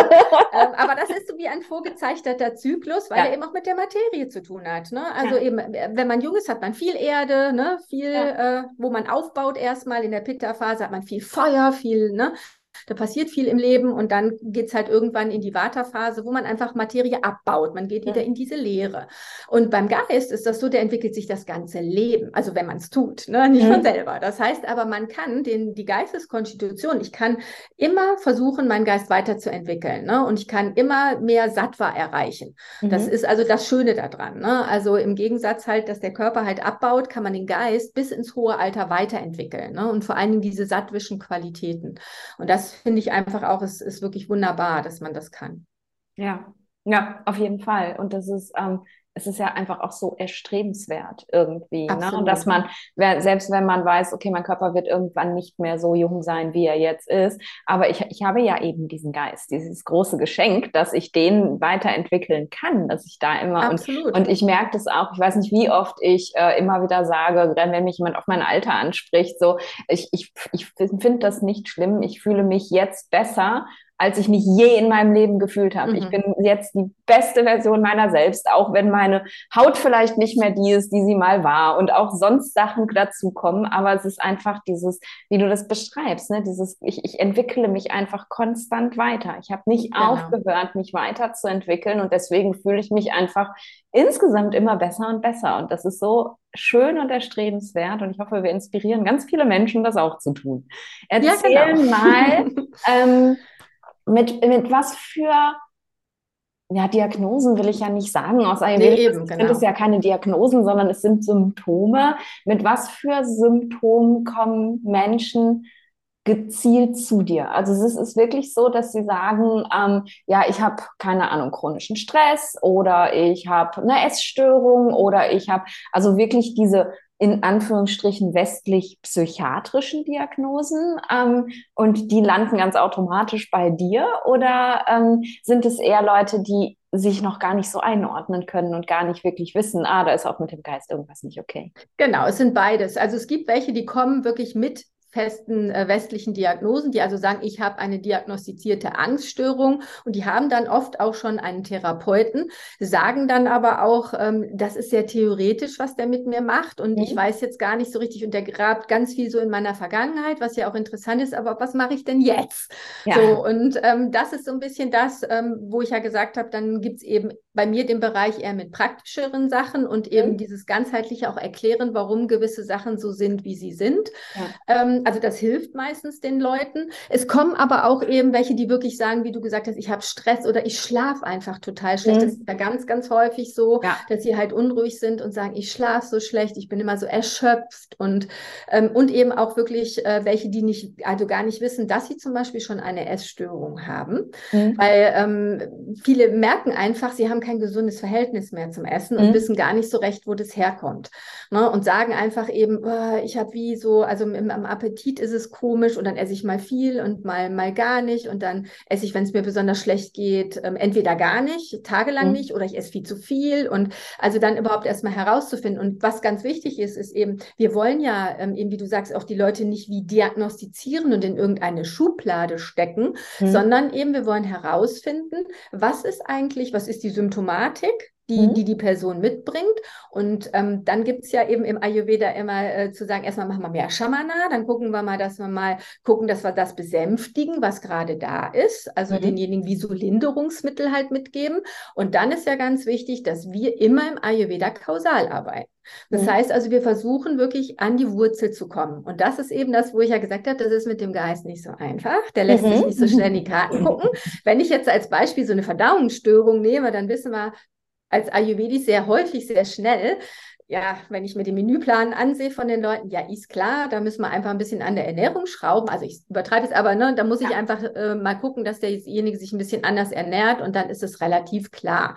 ähm, aber das ist so wie ein vorgezeichneter Zyklus, weil ja. er eben auch mit der Materie zu tun hat. Ne? Also ja. eben, wenn man jung ist, hat man viel Erde, ne? viel, ja. äh, wo man auf aufbaut erstmal. In der Pitta-Phase hat man viel Feuer, viel, ne? Da passiert viel im Leben und dann geht es halt irgendwann in die Vata-Phase, wo man einfach Materie abbaut. Man geht ja. wieder in diese Leere. Und beim Geist ist das so, der entwickelt sich das ganze Leben. Also wenn man es tut, ne? nicht mhm. von selber. Das heißt aber, man kann den, die Geisteskonstitution, ich kann immer versuchen, meinen Geist weiterzuentwickeln. Ne? Und ich kann immer mehr Sattva erreichen. Mhm. Das ist also das Schöne daran. Ne? Also im Gegensatz halt, dass der Körper halt abbaut, kann man den Geist bis ins hohe Alter weiterentwickeln. Ne? Und vor allen Dingen diese sattwischen Qualitäten. Und das finde ich einfach auch, es ist wirklich wunderbar, dass man das kann. Ja, ja, auf jeden Fall. Und das ist, ähm, es ist ja einfach auch so erstrebenswert irgendwie. Ne? Und dass man, selbst wenn man weiß, okay, mein Körper wird irgendwann nicht mehr so jung sein, wie er jetzt ist, aber ich, ich habe ja eben diesen Geist, dieses große Geschenk, dass ich den weiterentwickeln kann, dass ich da immer Absolut. und, und ich merke das auch, ich weiß nicht, wie oft ich äh, immer wieder sage, wenn mich jemand auf mein Alter anspricht, so, ich, ich, ich finde das nicht schlimm, ich fühle mich jetzt besser, als ich mich je in meinem Leben gefühlt habe. Mhm. Ich bin jetzt die beste Version meiner selbst, auch wenn meine Haut vielleicht nicht mehr die ist, die sie mal war und auch sonst Sachen dazukommen. Aber es ist einfach dieses, wie du das beschreibst, ne? dieses, ich, ich entwickle mich einfach konstant weiter. Ich habe nicht genau. aufgehört, mich weiterzuentwickeln und deswegen fühle ich mich einfach insgesamt immer besser und besser. Und das ist so schön und erstrebenswert und ich hoffe, wir inspirieren ganz viele Menschen, das auch zu tun. Erzähl ja, genau. mal, (laughs) ähm, mit, mit was für ja, Diagnosen will ich ja nicht sagen. Aus Ayurveda nee, eben, genau. sind es ja keine Diagnosen, sondern es sind Symptome. Mit was für Symptomen kommen Menschen gezielt zu dir? Also es ist wirklich so, dass sie sagen, ähm, ja, ich habe keine Ahnung chronischen Stress oder ich habe eine Essstörung oder ich habe also wirklich diese in Anführungsstrichen westlich-psychiatrischen Diagnosen ähm, und die landen ganz automatisch bei dir oder ähm, sind es eher Leute, die sich noch gar nicht so einordnen können und gar nicht wirklich wissen, ah, da ist auch mit dem Geist irgendwas nicht okay. Genau, es sind beides. Also es gibt welche, die kommen wirklich mit festen äh, westlichen Diagnosen, die also sagen, ich habe eine diagnostizierte Angststörung und die haben dann oft auch schon einen Therapeuten, sagen dann aber auch, ähm, das ist sehr theoretisch, was der mit mir macht und mhm. ich weiß jetzt gar nicht so richtig und der grabt ganz viel so in meiner Vergangenheit, was ja auch interessant ist, aber was mache ich denn jetzt? Ja. So, und ähm, das ist so ein bisschen das, ähm, wo ich ja gesagt habe, dann gibt es eben bei mir den Bereich eher mit praktischeren Sachen und eben mhm. dieses ganzheitliche auch erklären, warum gewisse Sachen so sind, wie sie sind. Ja. Also das hilft meistens den Leuten. Es kommen aber auch eben welche, die wirklich sagen, wie du gesagt hast, ich habe Stress oder ich schlafe einfach total schlecht. Mhm. Das ist ja ganz, ganz häufig so, ja. dass sie halt unruhig sind und sagen, ich schlafe so schlecht, ich bin immer so erschöpft und, ähm, und eben auch wirklich äh, welche, die nicht, also gar nicht wissen, dass sie zum Beispiel schon eine Essstörung haben. Mhm. Weil ähm, viele merken einfach, sie haben kein gesundes Verhältnis mehr zum Essen mhm. und wissen gar nicht so recht, wo das herkommt. Ne? Und sagen einfach eben, oh, ich habe wie so, also im, am Appetit ist es komisch und dann esse ich mal viel und mal, mal gar nicht und dann esse ich, wenn es mir besonders schlecht geht, ähm, entweder gar nicht, tagelang mhm. nicht oder ich esse viel zu viel und also dann überhaupt erstmal herauszufinden. Und was ganz wichtig ist, ist eben, wir wollen ja ähm, eben, wie du sagst, auch die Leute nicht wie diagnostizieren und in irgendeine Schublade stecken, mhm. sondern eben wir wollen herausfinden, was ist eigentlich, was ist die Symptomatik, die, mhm. die die Person mitbringt. Und ähm, dann gibt es ja eben im Ayurveda immer äh, zu sagen, erstmal machen wir mehr Shamana, dann gucken wir mal, dass wir mal gucken, dass wir das besänftigen, was gerade da ist. Also mhm. denjenigen wie so Linderungsmittel halt mitgeben. Und dann ist ja ganz wichtig, dass wir immer im Ayurveda kausal arbeiten. Das mhm. heißt also, wir versuchen wirklich an die Wurzel zu kommen. Und das ist eben das, wo ich ja gesagt habe, das ist mit dem Geist nicht so einfach. Der lässt mhm. sich nicht so schnell in die Karten gucken. Wenn ich jetzt als Beispiel so eine Verdauungsstörung nehme, dann wissen wir, als Ayurvedis sehr häufig, sehr schnell. Ja, wenn ich mir den Menüplan ansehe von den Leuten, ja, ist klar, da müssen wir einfach ein bisschen an der Ernährung schrauben. Also ich übertreibe es aber, ne, da muss ja. ich einfach äh, mal gucken, dass derjenige sich ein bisschen anders ernährt und dann ist es relativ klar.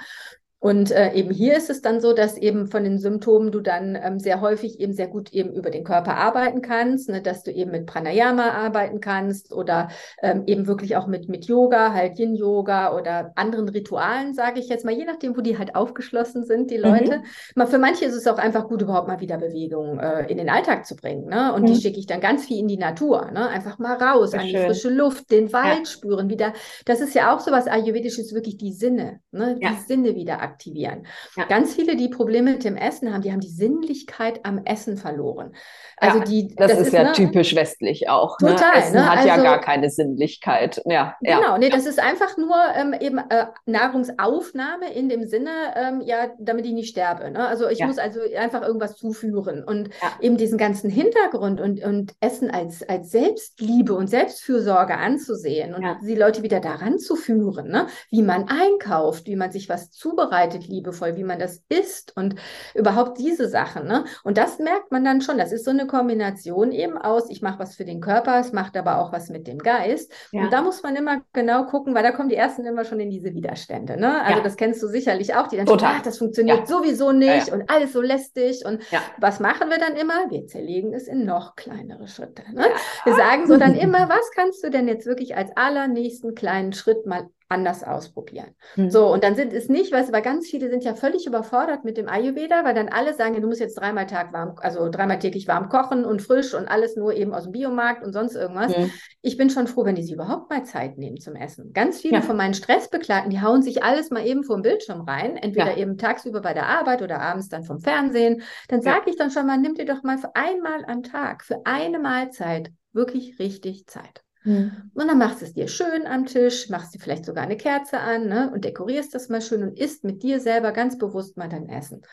Und äh, eben hier ist es dann so, dass eben von den Symptomen du dann ähm, sehr häufig eben sehr gut eben über den Körper arbeiten kannst, ne, dass du eben mit Pranayama arbeiten kannst oder ähm, eben wirklich auch mit, mit Yoga, halt Yin-Yoga oder anderen Ritualen, sage ich jetzt mal, je nachdem, wo die halt aufgeschlossen sind, die Leute. Mhm. Mal für manche ist es auch einfach gut, überhaupt mal wieder Bewegung äh, in den Alltag zu bringen. Ne? Und mhm. die schicke ich dann ganz viel in die Natur. Ne? Einfach mal raus, an die frische Luft, den Wald ja. spüren, wieder. Das ist ja auch so was Ayurvedisches, wirklich die Sinne, ne? die ja. Sinne wieder aktivieren aktivieren. Ja. Ganz viele, die Probleme mit dem Essen haben, die haben die Sinnlichkeit am Essen verloren. Also ja, die, das, das ist, ist, ja ne, typisch westlich auch. Ne? Total. Ne? Essen ne? hat also, ja gar keine Sinnlichkeit. Ja, genau, ja. nee, das ist einfach nur ähm, eben äh, Nahrungsaufnahme in dem Sinne, ähm, ja, damit ich nicht sterbe. Ne? Also ich ja. muss also einfach irgendwas zuführen und eben diesen ganzen Hintergrund und, und Essen als, als Selbstliebe und Selbstfürsorge anzusehen und die Leute wieder daran zu führen, ne? wie man einkauft, wie man sich was zubereitet, liebevoll, wie man das isst und überhaupt diese Sachen. Ne? Und das merkt man dann schon. Das ist so eine Kombination eben aus, ich mache was für den Körper, es macht aber auch was mit dem Geist. Ja. Und da muss man immer genau gucken, weil da kommen die ersten immer schon in diese Widerstände. Ne? Also ja. das kennst du sicherlich auch, die dann Total. Sagen, das funktioniert ja. sowieso nicht und alles so lästig. Und was machen wir dann immer? Wir zerlegen es in noch kleinere Schritte. Ne? Wir sagen so dann (laughs) immer, was kannst du denn jetzt wirklich als allernächsten kleinen Schritt mal anders ausprobieren. Mhm. So, und dann sind es nicht, weißt du, weil ganz viele sind ja völlig überfordert mit dem Ayurveda, weil dann alle sagen, ja, du musst jetzt dreimal Tag warm, also dreimal täglich warm kochen und frisch und alles nur eben aus dem Biomarkt und sonst irgendwas. Mhm. Ich bin schon froh, wenn die sich überhaupt mal Zeit nehmen zum Essen. Ganz viele ja. von meinen Stressbegleitern, die hauen sich alles mal eben vor dem Bildschirm rein, entweder ja. eben tagsüber bei der Arbeit oder abends dann vom Fernsehen. Dann sage ja. ich dann schon mal, nimm dir doch mal für einmal am Tag, für eine Mahlzeit wirklich richtig Zeit. Mhm. Und dann machst du es dir schön am Tisch, machst dir vielleicht sogar eine Kerze an ne, und dekorierst das mal schön und isst mit dir selber ganz bewusst mal dein Essen.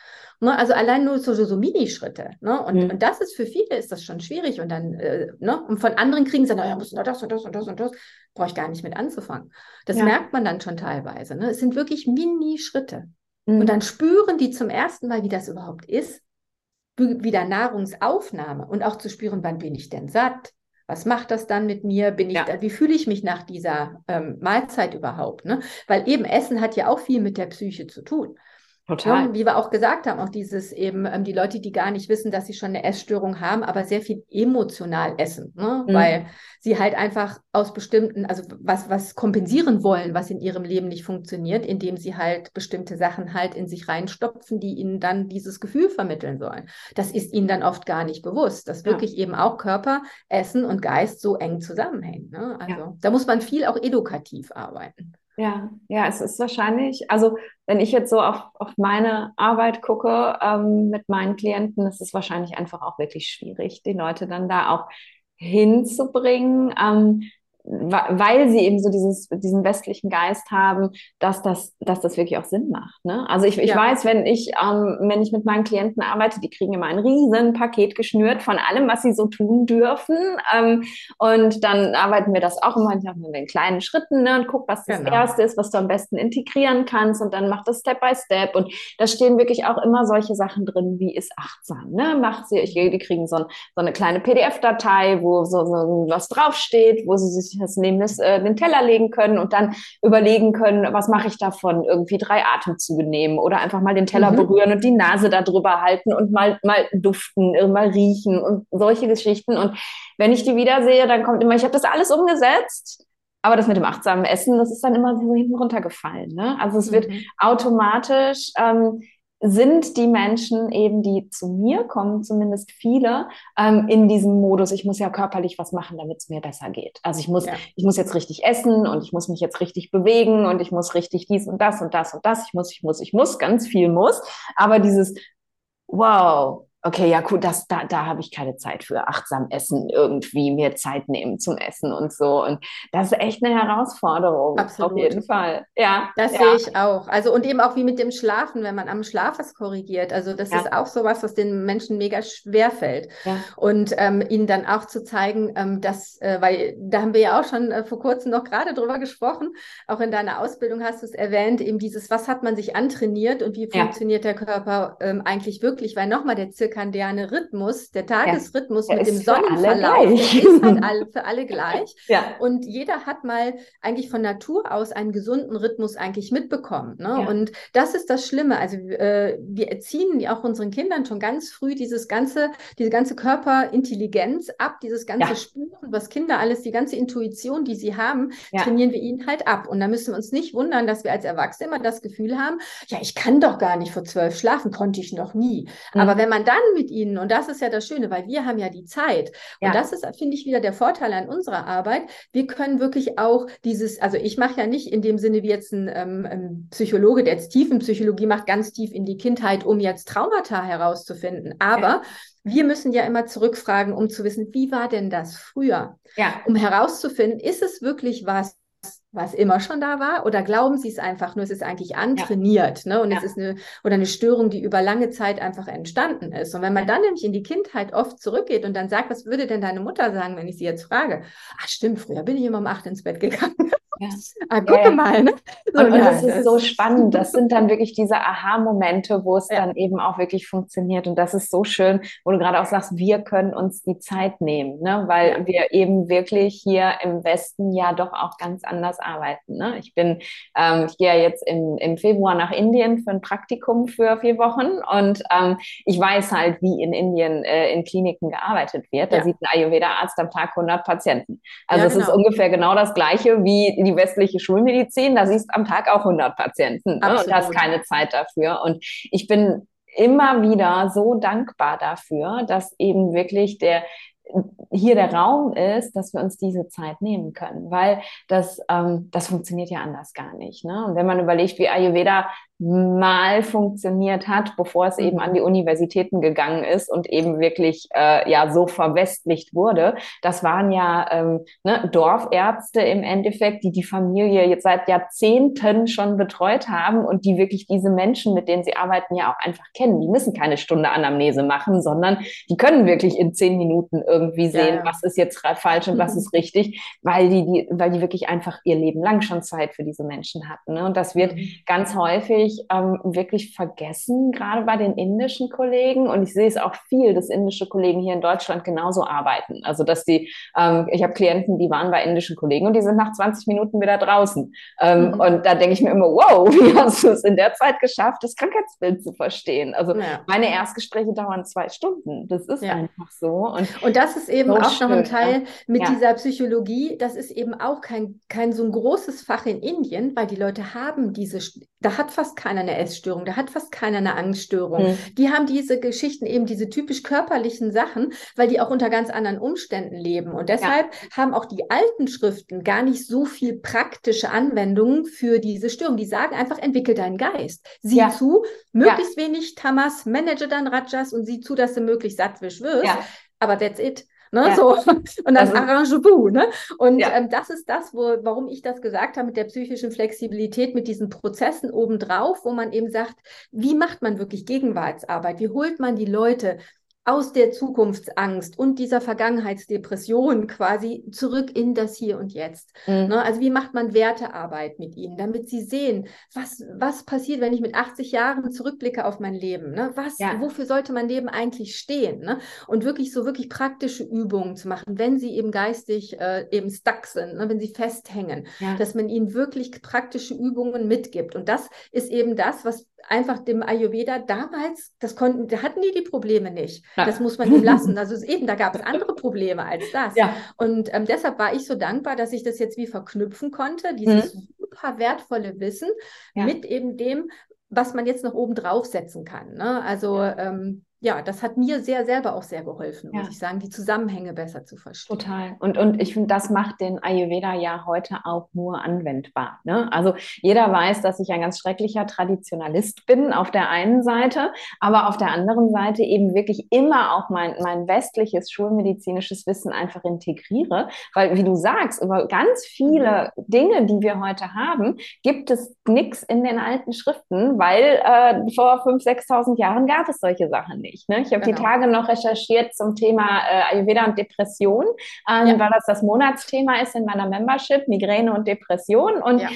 Ne, also allein nur so, so, so Minischritte. Ne? Und, mhm. und das ist für viele ist das schon schwierig. Und dann, äh, ne? und von anderen kriegen sie dann, ja, musst du das und das und das und das. Brauche ich gar nicht mit anzufangen. Das ja. merkt man dann schon teilweise. Ne? Es sind wirklich Minischritte. Mhm. Und dann spüren die zum ersten Mal, wie das überhaupt ist, wieder Nahrungsaufnahme und auch zu spüren, wann bin ich denn satt? Was macht das dann mit mir? Bin ich ja. da, wie fühle ich mich nach dieser ähm, Mahlzeit überhaupt? Ne? Weil eben Essen hat ja auch viel mit der Psyche zu tun. Total. Ja, wie wir auch gesagt haben, auch dieses eben, ähm, die Leute, die gar nicht wissen, dass sie schon eine Essstörung haben, aber sehr viel emotional essen, ne? Mhm. weil sie halt einfach aus bestimmten, also was, was kompensieren wollen, was in ihrem Leben nicht funktioniert, indem sie halt bestimmte Sachen halt in sich reinstopfen, die ihnen dann dieses Gefühl vermitteln sollen. Das ist ihnen dann oft gar nicht bewusst, dass wirklich ja. eben auch Körper, Essen und Geist so eng zusammenhängen. Ne? Also ja. da muss man viel auch edukativ arbeiten. Ja, ja, es ist wahrscheinlich, also wenn ich jetzt so auf, auf meine Arbeit gucke ähm, mit meinen Klienten, ist es wahrscheinlich einfach auch wirklich schwierig, die Leute dann da auch hinzubringen. Ähm, weil sie eben so dieses, diesen westlichen Geist haben, dass das, dass das wirklich auch Sinn macht. Ne? Also ich, ich ja. weiß, wenn ich, ähm, wenn ich mit meinen Klienten arbeite, die kriegen immer ein riesen Paket geschnürt von allem, was sie so tun dürfen. Ähm, und dann arbeiten wir das auch immer in den kleinen Schritten ne? und guck, was das genau. Erste ist, was du am besten integrieren kannst und dann mach das Step by Step. Und da stehen wirklich auch immer solche Sachen drin, wie ist achtsam. Ne? Mach sie, ich, die kriegen so, ein, so eine kleine PDF-Datei, wo so, so was draufsteht, wo sie sich das neben das, äh, den Teller legen können und dann überlegen können, was mache ich davon? Irgendwie drei Atemzüge nehmen oder einfach mal den Teller mhm. berühren und die Nase da drüber halten und mal, mal duften, mal riechen und solche Geschichten. Und wenn ich die wiedersehe, dann kommt immer, ich habe das alles umgesetzt. Aber das mit dem achtsamen Essen, das ist dann immer so hinten runtergefallen. Ne? Also es wird mhm. automatisch ähm, sind die Menschen eben, die zu mir kommen, zumindest viele, ähm, in diesem Modus, ich muss ja körperlich was machen, damit es mir besser geht. Also ich muss, ja. ich muss jetzt richtig essen und ich muss mich jetzt richtig bewegen und ich muss richtig dies und das und das und das. Ich muss, ich muss, ich muss, ganz viel muss. Aber dieses, wow, okay, ja gut, das, da, da habe ich keine Zeit für achtsam essen, irgendwie mir Zeit nehmen zum Essen und so. Und das ist echt eine Herausforderung. Absolut. Auf jeden Fall. Ja. Das ja. sehe ich auch. Also und eben auch wie mit dem Schlafen, wenn man am Schlaf was korrigiert. Also das ja. ist auch sowas, was den Menschen mega schwer fällt. Ja. Und ähm, ihnen dann auch zu zeigen, ähm, dass, äh, weil da haben wir ja auch schon äh, vor kurzem noch gerade drüber gesprochen, auch in deiner Ausbildung hast du es erwähnt, eben dieses, was hat man sich antrainiert und wie funktioniert der Körper ähm, eigentlich wirklich, weil nochmal der Zirkel zirkadiane Rhythmus, der Tagesrhythmus ja, mit dem Sonnenverlauf, ist halt all, für alle (laughs) gleich. ja. Und jeder hat mal eigentlich von Natur aus einen gesunden Rhythmus eigentlich mitbekommen. Ne? Ja. Und das ist das Schlimme. Also äh, wir erziehen auch unseren Kindern schon ganz früh dieses ganze, diese ganze Körperintelligenz ab, dieses ganze ja. Spüren, was Kinder alles, die ganze Intuition, die sie haben, trainieren wir ihnen halt ab. Und da müssen wir uns nicht wundern, dass wir als Erwachsene immer das Gefühl haben, ja, ich kann doch gar nicht vor zwölf schlafen, konnte ich noch nie. Mhm. Aber wenn man dann mit ihnen. Und das ist ja das Schöne, weil wir haben ja die Zeit. Ja. Und das ist, finde ich, wieder der Vorteil an unserer Arbeit. Wir können wirklich auch dieses, also ich mache ja nicht in dem Sinne wie jetzt ein, ähm, Psychologe, der jetzt Tiefenpsychologie macht, ganz tief in die Kindheit, um jetzt Traumata herauszufinden. Aber ja. Wir müssen ja immer zurückfragen, um zu wissen, wie war denn das früher? Ja. Um herauszufinden, ist es wirklich was, was immer schon da war oder glauben sie es einfach nur, es ist eigentlich antrainiert, ja. ne? Und ja. es ist eine oder eine Störung, die über lange Zeit einfach entstanden ist. Und wenn man dann nämlich in die Kindheit oft zurückgeht und dann sagt, was würde denn deine Mutter sagen, wenn ich sie jetzt frage? Ach stimmt, früher bin ich immer um acht ins Bett gegangen. Ja. Ah, guck ja, mal. Ne? So, und, und ja, das ist so spannend. Das (laughs) sind dann wirklich diese Aha-Momente, wo es ja. dann eben auch wirklich funktioniert. Und das ist so schön, wo du gerade auch sagst, wir können uns die Zeit nehmen, ne? weil wir eben wirklich hier im Westen ja doch auch ganz anders arbeiten. Ne? Ich bin, ähm, ich gehe ja jetzt im, im Februar nach Indien für ein Praktikum für vier Wochen und ähm, ich weiß halt, wie in Indien äh, in Kliniken gearbeitet wird. Da sieht ein Ayurveda-Arzt am Tag 100 Patienten. Also es genau. ist ungefähr genau das Gleiche wie die westliche Schulmedizin, da siehst du am Tag auch 100 Patienten ne? und hast keine Zeit dafür. Und ich bin immer wieder so dankbar dafür, dass eben wirklich der hier der Raum ist, dass wir uns diese Zeit nehmen können, weil das, ähm, das funktioniert ja anders gar nicht. Ne? Und wenn man überlegt, wie Ayurveda mal funktioniert hat, bevor es eben an die Universitäten gegangen ist und eben wirklich äh, ja so verwestlicht wurde, das waren ja ähm, ne, Dorfärzte im Endeffekt, die die Familie jetzt seit Jahrzehnten schon betreut haben und die wirklich diese Menschen, mit denen sie arbeiten, ja auch einfach kennen. Die müssen keine Stunde Anamnese machen, sondern die können wirklich in zehn Minuten irgendwie sehen, ja, was ist jetzt falsch und was ist richtig, weil die, die, weil die wirklich einfach ihr Leben lang schon Zeit für diese Menschen hatten. Ne? Und das wird mhm. ganz häufig ähm, wirklich vergessen, gerade bei den indischen Kollegen. Und ich sehe es auch viel, dass indische Kollegen hier in Deutschland genauso arbeiten. Also dass die, ähm, ich habe Klienten, die waren bei indischen Kollegen und die sind nach 20 Minuten wieder draußen. Ähm, mhm. Und da denke ich mir immer, wow, (laughs) wie hast du es in der Zeit geschafft, das Krankheitsbild zu verstehen? Also ja. meine Erstgespräche dauern zwei Stunden. Das ist ja. einfach so. Und, und das ist eben so auch schön, noch ein Teil ja. mit dieser Psychologie. Das ist eben auch kein, kein so ein großes Fach in Indien, weil die Leute haben diese, da hat fast keiner eine Essstörung, da hat fast keiner eine Angststörung. Mhm. Die haben diese Geschichten eben, diese typisch körperlichen Sachen, weil die auch unter ganz anderen Umständen leben. Und deshalb ja. haben auch die alten Schriften gar nicht so viel praktische Anwendungen für diese Störung. Die sagen einfach, entwickel deinen Geist. Sieh ja. zu, möglichst ja. wenig Tamas, manage dein Rajas und sieh zu, dass du möglichst sattwisch wirst. Aber that's it. Ne? Ja. So. Und dann arrange-vous. Ne? Und ja. ähm, das ist das, wo, warum ich das gesagt habe mit der psychischen Flexibilität, mit diesen Prozessen obendrauf, wo man eben sagt, wie macht man wirklich Gegenwartsarbeit? Wie holt man die Leute aus der Zukunftsangst und dieser Vergangenheitsdepression quasi zurück in das Hier und Jetzt. Mhm. Ne? Also wie macht man Wertearbeit mit ihnen, damit sie sehen, was, was passiert, wenn ich mit 80 Jahren zurückblicke auf mein Leben? Ne? Was, ja. Wofür sollte mein Leben eigentlich stehen? Ne? Und wirklich so wirklich praktische Übungen zu machen, wenn sie eben geistig äh, eben stuck sind, wenn sie festhängen, ja. dass man ihnen wirklich praktische Übungen mitgibt. Und das ist eben das, was einfach dem Ayurveda damals, das konnten, da hatten die die Probleme nicht. Ja. Das muss man ihm lassen. (laughs) Also eben, da gab es andere Probleme als das. Ja. Und ähm, deshalb war ich so dankbar, dass ich das jetzt wie verknüpfen konnte, dieses mhm. super wertvolle Wissen ja. mit eben dem, was man jetzt noch oben drauf setzen kann. Ne? Also ähm, ja, das hat mir sehr selber auch sehr geholfen, ja. muss ich sagen, die Zusammenhänge besser zu verstehen. Total. Und, und ich finde, das macht den Ayurveda ja heute auch nur anwendbar. Ne? Also jeder weiß, dass ich ein ganz schrecklicher Traditionalist bin auf der einen Seite, aber auf der anderen Seite eben wirklich immer auch mein, mein westliches schulmedizinisches Wissen einfach integriere. Weil, wie du sagst, über ganz viele mhm. Dinge, die wir heute haben, gibt es nichts in den alten Schriften, weil äh, vor 5.000, 6.000 Jahren gab es solche Sachen nicht nicht. Ne? Ich habe genau. die Tage noch recherchiert zum Thema äh, Ayurveda und Depression, ähm, ja. weil das das Monatsthema ist in meiner Membership, Migräne und Depression. Und ja.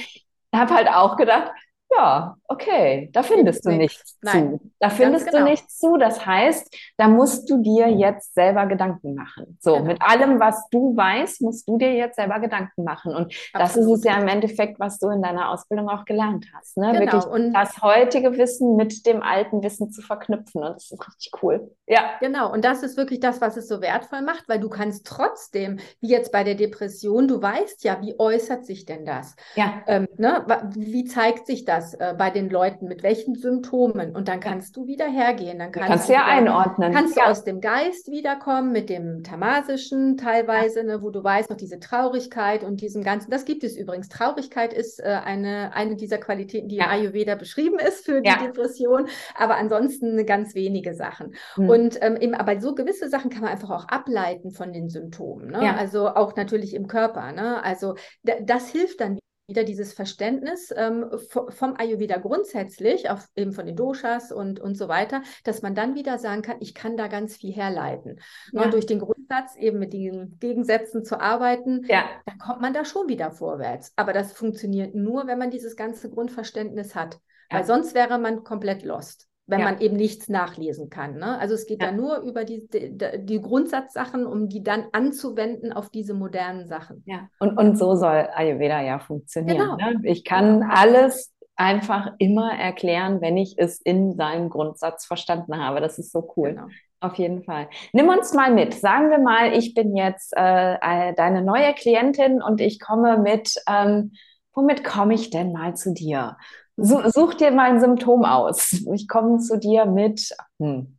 habe halt auch gedacht, ja, okay, da findest du nichts Nein, zu. Da findest genau. du nichts zu. Das heißt, da musst du dir jetzt selber Gedanken machen. So, genau. mit allem, was du weißt, musst du dir jetzt selber Gedanken machen. Und Absolut. das ist es ja im Endeffekt, was du in deiner Ausbildung auch gelernt hast. Ne? Genau. Wirklich und das heutige Wissen mit dem alten Wissen zu verknüpfen. Und das ist richtig cool. Ja. Genau. Und das ist wirklich das, was es so wertvoll macht, weil du kannst trotzdem, wie jetzt bei der Depression, du weißt ja, wie äußert sich denn das? Ja. Ähm, ne? Wie zeigt sich das? Das äh, bei den Leuten, mit welchen Symptomen. Und dann kannst du wieder hergehen. Dann kannst, kannst du ja einordnen. Kannst ja. du aus dem Geist wiederkommen, mit dem Tamasischen teilweise, ne, wo du weißt, noch diese Traurigkeit und diesem ganzen. Das gibt es übrigens. Traurigkeit ist äh, eine, eine dieser Qualitäten, die ja. im Ayurveda beschrieben ist für die ja. Depression. Aber ansonsten ganz wenige Sachen. Mhm. Und ähm, eben, aber so gewisse Sachen kann man einfach auch ableiten von den Symptomen. Ne? Also auch natürlich im Körper. Ne? Also das hilft dann wieder dieses Verständnis ähm, vom Ayurveda grundsätzlich, auch eben von den Doshas und, und so weiter, dass man dann wieder sagen kann, ich kann da ganz viel herleiten. Ja. Und durch den Grundsatz eben mit den Gegensätzen zu arbeiten, ja. dann kommt man da schon wieder vorwärts. Aber das funktioniert nur, wenn man dieses ganze Grundverständnis hat. Ja. Weil sonst wäre man komplett lost wenn ja. man eben nichts nachlesen kann. Ne? Also es geht ja. da nur über die, die, die, Grundsatzsachen, um die dann anzuwenden auf diese modernen Sachen. Ja, und, und so soll Ayurveda ja funktionieren. Genau. Ne? Ich kann alles einfach immer erklären, wenn ich es in seinem Grundsatz verstanden habe. Das ist so cool. Genau. Auf jeden Fall. Nimm uns mal mit. Sagen wir mal, ich bin jetzt äh, äh deine neue Klientin und ich komme mit, ähm, womit komme ich denn mal zu dir? Such dir mal ein Symptom aus. Ich komme zu dir mit hm,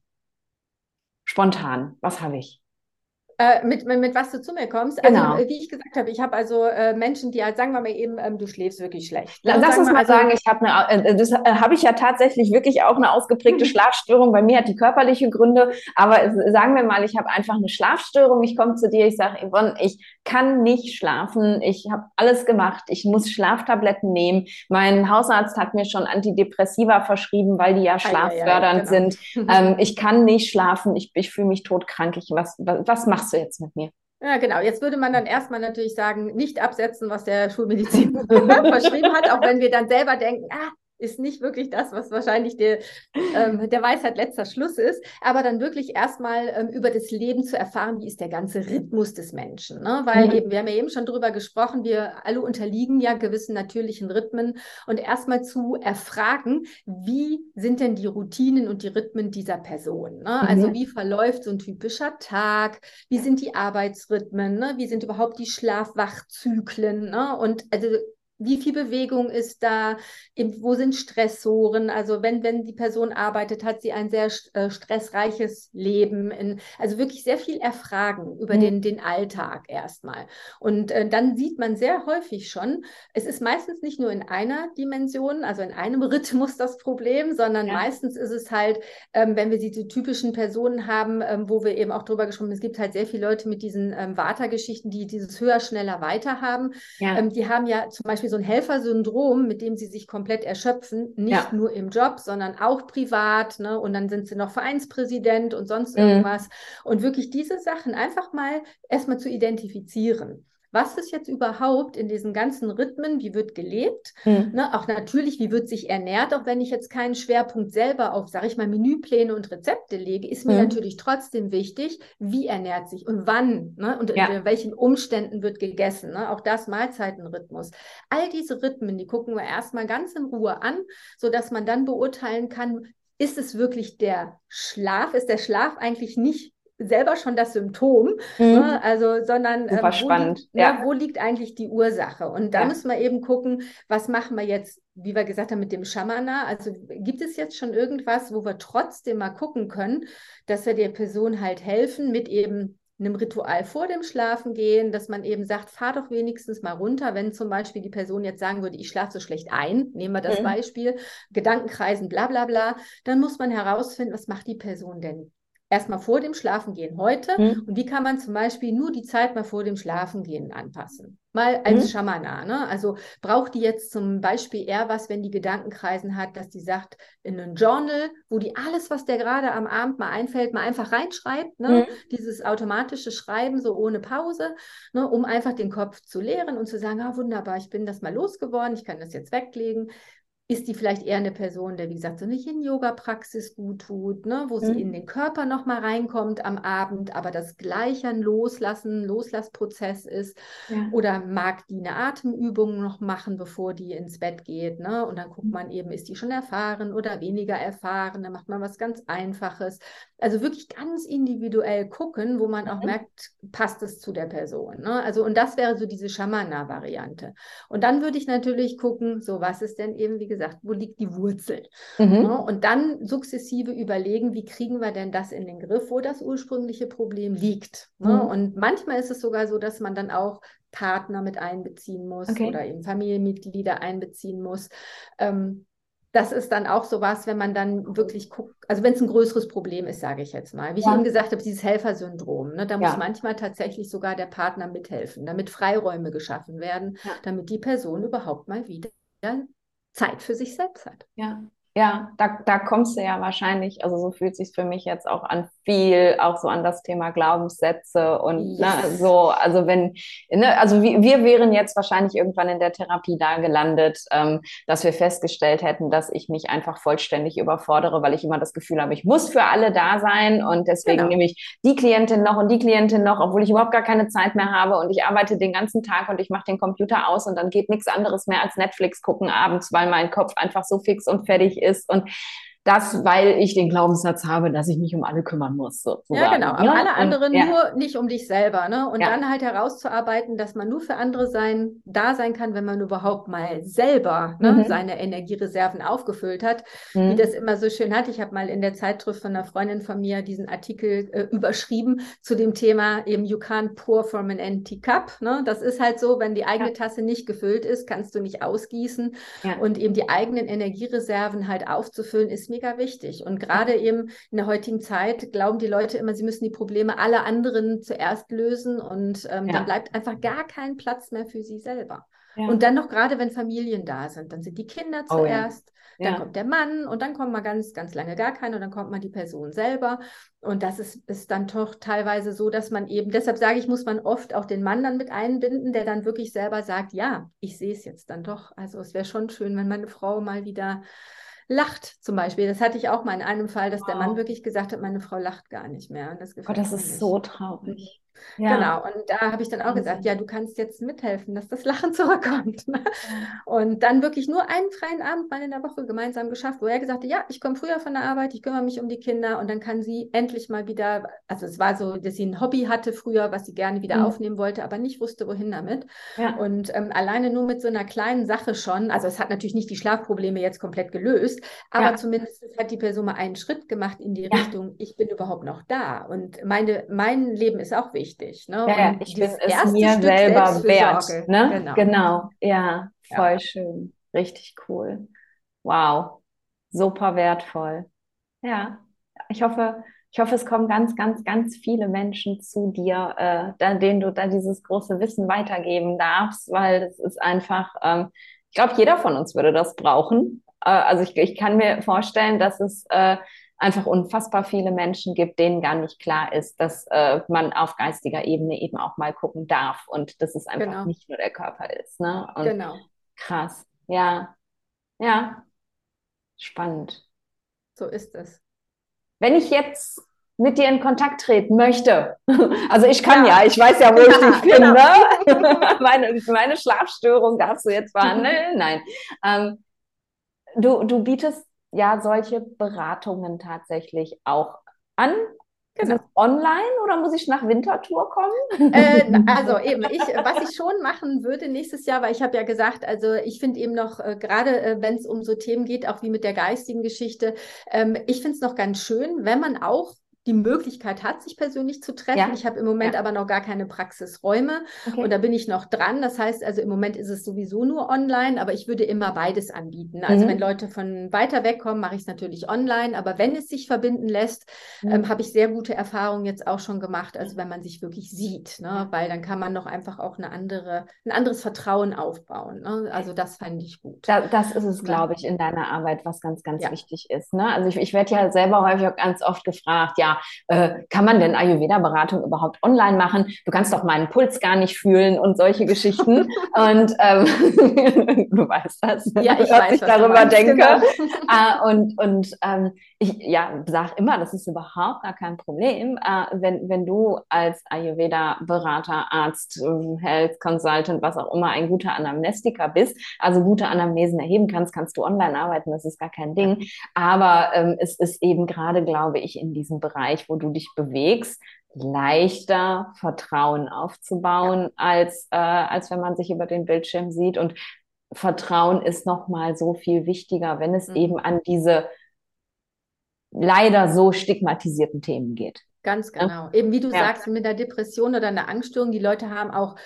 spontan. Was habe ich? Äh, mit, mit, mit, was du zu mir kommst. Also, genau. wie ich gesagt habe, ich habe also äh, Menschen, die halt, sagen wir mal eben, ähm, du schläfst wirklich schlecht. Ne? Lass uns mal also, sagen, ich habe eine, äh, das äh, habe ich ja tatsächlich wirklich auch eine ausgeprägte Schlafstörung. Bei mir hat die körperliche Gründe, aber sagen wir mal, ich habe einfach eine Schlafstörung. Ich komme zu dir, ich sage, Yvonne, ich kann nicht schlafen. Ich habe alles gemacht. Ich muss Schlaftabletten nehmen. Mein Hausarzt hat mir schon Antidepressiva verschrieben, weil die ja schlaffördernd ah, ja, ja, genau. sind. (laughs) ähm, ich kann nicht schlafen. Ich, ich fühle mich todkrank. Ich, was, was, was machst machst du jetzt mit mir? Ja, genau. Jetzt würde man dann erstmal natürlich sagen, nicht absetzen, was der Schulmedizin (laughs) verschrieben hat, auch wenn wir dann selber denken, ah, ist nicht wirklich das, was wahrscheinlich der, ähm, der Weisheit letzter Schluss ist, aber dann wirklich erstmal ähm, über das Leben zu erfahren, wie ist der ganze Rhythmus des Menschen. Ne? Weil mhm. eben, wir haben ja eben schon drüber gesprochen, wir alle unterliegen ja gewissen natürlichen Rhythmen und erstmal zu erfragen, wie sind denn die Routinen und die Rhythmen dieser Person? Ne? Also mhm. Also wie verläuft so ein typischer Tag? Wie sind die Arbeitsrhythmen? Ne? Wie sind überhaupt die Schlafwachzyklen? Ne? Und also wie viel Bewegung ist da, wo sind Stressoren, also wenn, wenn die Person arbeitet, hat sie ein sehr äh, stressreiches Leben, in, also wirklich sehr viel erfragen über mhm. den, den Alltag erstmal. Und äh, dann sieht man sehr häufig schon, es ist meistens nicht nur in einer Dimension, also in einem (laughs) Rhythmus das Problem, sondern ja. meistens ist es halt, ähm, wenn wir diese typischen Personen haben, ähm, wo wir eben auch drüber gesprochen haben, es gibt halt sehr viele Leute mit diesen ähm, Vata-Geschichten, die dieses höher, schneller, weiter haben. Ja. Ähm, die haben ja zum Beispiel so ein Helfersyndrom, mit dem sie sich komplett erschöpfen, nicht ja. nur im Job, sondern auch privat. Ne? Und dann sind sie noch Vereinspräsident und sonst mhm. irgendwas. Und wirklich diese Sachen einfach mal erstmal zu identifizieren was ist jetzt überhaupt in diesen ganzen Rhythmen, wie wird gelebt, mhm. ne, auch natürlich, wie wird sich ernährt, auch wenn ich jetzt keinen Schwerpunkt selber auf, sage ich mal, Menüpläne und Rezepte lege, ist mir mhm. natürlich trotzdem wichtig, wie ernährt sich und wann ne, und ja. in welchen Umständen wird gegessen, ne, auch das Mahlzeitenrhythmus. All diese Rhythmen, die gucken wir erstmal ganz in Ruhe an, sodass man dann beurteilen kann, ist es wirklich der Schlaf? Ist der Schlaf eigentlich nicht selber schon das Symptom, mhm. ne? also, sondern ähm, wo. Liegt, ne, ja. wo liegt eigentlich die Ursache? Und da ja. müssen wir eben gucken, was machen wir jetzt, wie wir gesagt haben, mit dem Schamana. Also gibt es jetzt schon irgendwas, wo wir trotzdem mal gucken können, dass wir der Person halt helfen mit eben einem Ritual vor dem Schlafengehen, dass man eben sagt, fahr doch wenigstens mal runter, wenn zum Beispiel die Person jetzt sagen würde, ich schlafe so schlecht ein, nehmen wir das mhm. Beispiel, Gedankenkreisen, bla bla bla, dann muss man herausfinden, was macht die Person denn erstmal vor dem Schlafengehen heute mhm. und wie kann man zum Beispiel nur die Zeit mal vor dem Schlafengehen anpassen. Mal als mhm. Schamana. Ne? Also braucht die jetzt zum Beispiel eher was, wenn die Gedankenkreisen hat, dass die sagt, in ein Journal, wo die alles, was der gerade am Abend mal einfällt, mal einfach reinschreibt. Ne? Mhm. Dieses automatische Schreiben so ohne Pause, ne? um einfach den Kopf zu leeren und zu sagen, ah, wunderbar, ich bin das mal losgeworden, ich kann das jetzt weglegen ist die vielleicht eher eine Person, der, wie gesagt, so eine Yin-Yoga-Praxis gut tut, ne? wo sie mhm. in den Körper nochmal reinkommt am Abend, aber das gleiche ein Loslassen, Loslassprozess ist. Ja. Oder mag die eine Atemübung noch machen, bevor die ins Bett geht. Ne? Und dann guckt mhm. man eben, ist die schon erfahren oder weniger erfahren. Dann macht man was ganz Einfaches. Also wirklich ganz individuell gucken, wo man auch mhm. merkt, passt es zu der Person. Ne? Also, und das wäre so diese Schamana-Variante. Und dann würde ich natürlich gucken, so was ist denn eben, wie gesagt, wo liegt die Wurzel? Mhm. Ne? Und dann sukzessive überlegen, wie kriegen wir denn das in den Griff, wo das ursprüngliche Problem liegt. Ne? Mhm. Und manchmal ist es sogar so, dass man dann auch Partner mit einbeziehen muss okay. oder eben Familienmitglieder einbeziehen muss. Ähm, das ist dann auch so was, wenn man dann wirklich guckt, also wenn es ein größeres Problem ist, sage ich jetzt mal. Wie ja. ich eben gesagt habe, dieses Helfersyndrom, ne, da muss manchmal tatsächlich sogar der Partner mithelfen, damit Freiräume geschaffen werden, ja. damit die Person überhaupt mal wieder Zeit für sich selbst hat. Ja, ja, da, da kommst du ja wahrscheinlich, also so fühlt sich für mich jetzt auch an viel, auch so an das Thema Glaubenssätze und yes. ne, so, also wenn, ne, also wir, wir wären jetzt wahrscheinlich irgendwann in der Therapie da gelandet, ähm, dass wir festgestellt hätten, dass ich mich einfach vollständig überfordere, weil ich immer das Gefühl habe, ich muss für alle da sein und deswegen genau. nehme ich die Klientin noch und die Klientin noch, obwohl ich überhaupt gar keine Zeit mehr habe und ich arbeite den ganzen Tag und ich mache den Computer aus und dann geht nichts anderes mehr als Netflix gucken abends, weil mein Kopf einfach so fix und fertig ist. Und das, weil ich den Glaubenssatz habe, dass ich mich um alle kümmern muss. Sozusagen. Ja, genau. Aber alle anderen und, nur nicht um dich selber. Ne? Und ja. dann halt herauszuarbeiten, dass man nur für andere sein, da sein kann, wenn man überhaupt mal selber ne, mhm. seine Energiereserven aufgefüllt hat. Mhm. Wie das immer so schön hat. Ich habe mal in der Zeitschrift von einer Freundin von mir diesen Artikel äh, überschrieben zu dem Thema eben You can't pour from an empty cup. Ne? Das ist halt so, wenn die eigene ja. Tasse nicht gefüllt ist, kannst du nicht ausgießen. Ja. Und eben die eigenen Energiereserven halt aufzufüllen, ist mir mega wichtig. Und gerade eben in der heutigen Zeit glauben die Leute immer, sie müssen die Probleme aller anderen zuerst lösen und ähm, ja. dann bleibt einfach gar kein Platz mehr für sie selber. Ja. Und dann noch gerade, wenn Familien da sind, dann sind die Kinder zuerst, oh, ja. dann kommt der Mann und dann kommt mal ganz, ganz lange gar keiner und dann kommt mal die Person selber. Und das ist, ist dann doch teilweise so, dass man eben, deshalb sage ich, muss man oft auch den Mann dann mit einbinden, der dann wirklich selber sagt, ja, ich sehe es jetzt dann doch. Also es wäre schon schön, wenn meine Frau mal wieder lacht zum Beispiel. Das hatte ich auch mal in einem Fall, dass wow. der Mann wirklich gesagt hat, meine Frau lacht gar nicht mehr. Und das, oh, das ist nicht. so traurig. Ja. Genau, und da habe ich dann auch gesagt, ja, du kannst jetzt mithelfen, dass das Lachen (laughs) zurückkommt. Ne? Und dann wirklich nur einen freien Abend mal in der Woche gemeinsam geschafft, wo er gesagt hat, ja, ich komme früher von der Arbeit, ich kümmere mich um die Kinder und dann kann sie endlich mal wieder, also es war so, dass sie ein Hobby hatte früher, was sie gerne wieder mhm. aufnehmen wollte, aber nicht wusste, wohin damit. Ja. Und ähm, alleine nur mit so einer kleinen Sache schon, also es hat natürlich nicht die Schlafprobleme jetzt komplett gelöst, aber ja. zumindest hat die Person mal einen Schritt gemacht in die ja. Richtung, ich bin überhaupt noch da und meine, mein Leben ist auch wichtig. Ne? Ja, ich bin es mir Stück selber wert. Ne? Genau. genau, ja, voll ja. schön. Richtig cool. Wow, super wertvoll. Ja, ich hoffe, ich hoffe, es kommen ganz, ganz, ganz viele Menschen zu dir, äh, denen du da dieses große Wissen weitergeben darfst, weil es ist einfach, ähm, ich glaube, jeder von uns würde das brauchen. Äh, also ich, ich kann mir vorstellen, dass es äh, einfach unfassbar viele Menschen gibt, denen gar nicht klar ist, dass äh, man auf geistiger Ebene eben auch mal gucken darf und dass es einfach genau. nicht nur der Körper ist. Ne? Und genau. Krass. Ja. Ja. Spannend. So ist es. Wenn ich jetzt mit dir in Kontakt treten möchte. (laughs) Also ich kann ja, ja ich weiß ja, wo ich dich finde. Genau. (laughs) meine, meine Schlafstörung darfst du jetzt (laughs) behandeln. Nein. Ähm, du, du bietest ja solche Beratungen tatsächlich auch an. Genau. Ist das online oder muss ich nach Winterthur kommen? Äh, (laughs) also eben, ich, was ich schon machen würde nächstes Jahr, weil ich habe ja gesagt, also ich finde eben noch, äh, gerade äh, wenn es um so Themen geht, auch wie mit der geistigen Geschichte, ähm, ich finde es noch ganz schön, wenn man auch die Möglichkeit hat, sich persönlich zu treffen. Ja. Ich habe im Moment ja. aber noch gar keine Praxisräume okay. und da bin ich noch dran. Das heißt also, im Moment ist es sowieso nur online, aber ich würde immer beides anbieten. Also mhm. wenn Leute von weiter weg kommen, mache ich es natürlich online, aber wenn es sich verbinden lässt, mhm. ähm, habe ich sehr gute Erfahrungen jetzt auch schon gemacht. Also wenn man sich wirklich sieht, ne? weil dann kann man noch einfach auch eine andere, ein anderes Vertrauen aufbauen. Ne? Also das fände ich gut. Da, das ist es, glaube ich, in deiner Arbeit, was ganz, ganz ja. wichtig ist. Ne? Also ich, ich werde ja selber häufig auch ganz oft gefragt, ja, äh, kann man denn Ayurveda-Beratung überhaupt online machen? Du kannst doch meinen Puls gar nicht fühlen und solche Geschichten. (laughs) und ähm, du weißt das, ja, ich was weiß, ich was darüber denke. Genau. äh, (laughs) und und ähm, ich ja, sage immer, das ist überhaupt gar kein Problem, äh, wenn, wenn du als Ayurveda-Berater, Arzt, ähm, Health Consultant, was auch immer, ein guter Anamnestiker bist, also gute Anamnesen erheben kannst, kannst du online arbeiten, das ist gar kein Ding. Aber ähm, es ist eben gerade, glaube ich, in diesem Bereich, wo du dich bewegst, leichter Vertrauen aufzubauen, ja. als, äh, als wenn man sich über den Bildschirm sieht. Und Vertrauen ist nochmal so viel wichtiger, wenn es mhm. eben an diese leider so stigmatisierten Themen geht. Ganz genau. Ja? Eben wie du ja. sagst, mit der Depression oder einer Angststörung, die Leute haben auch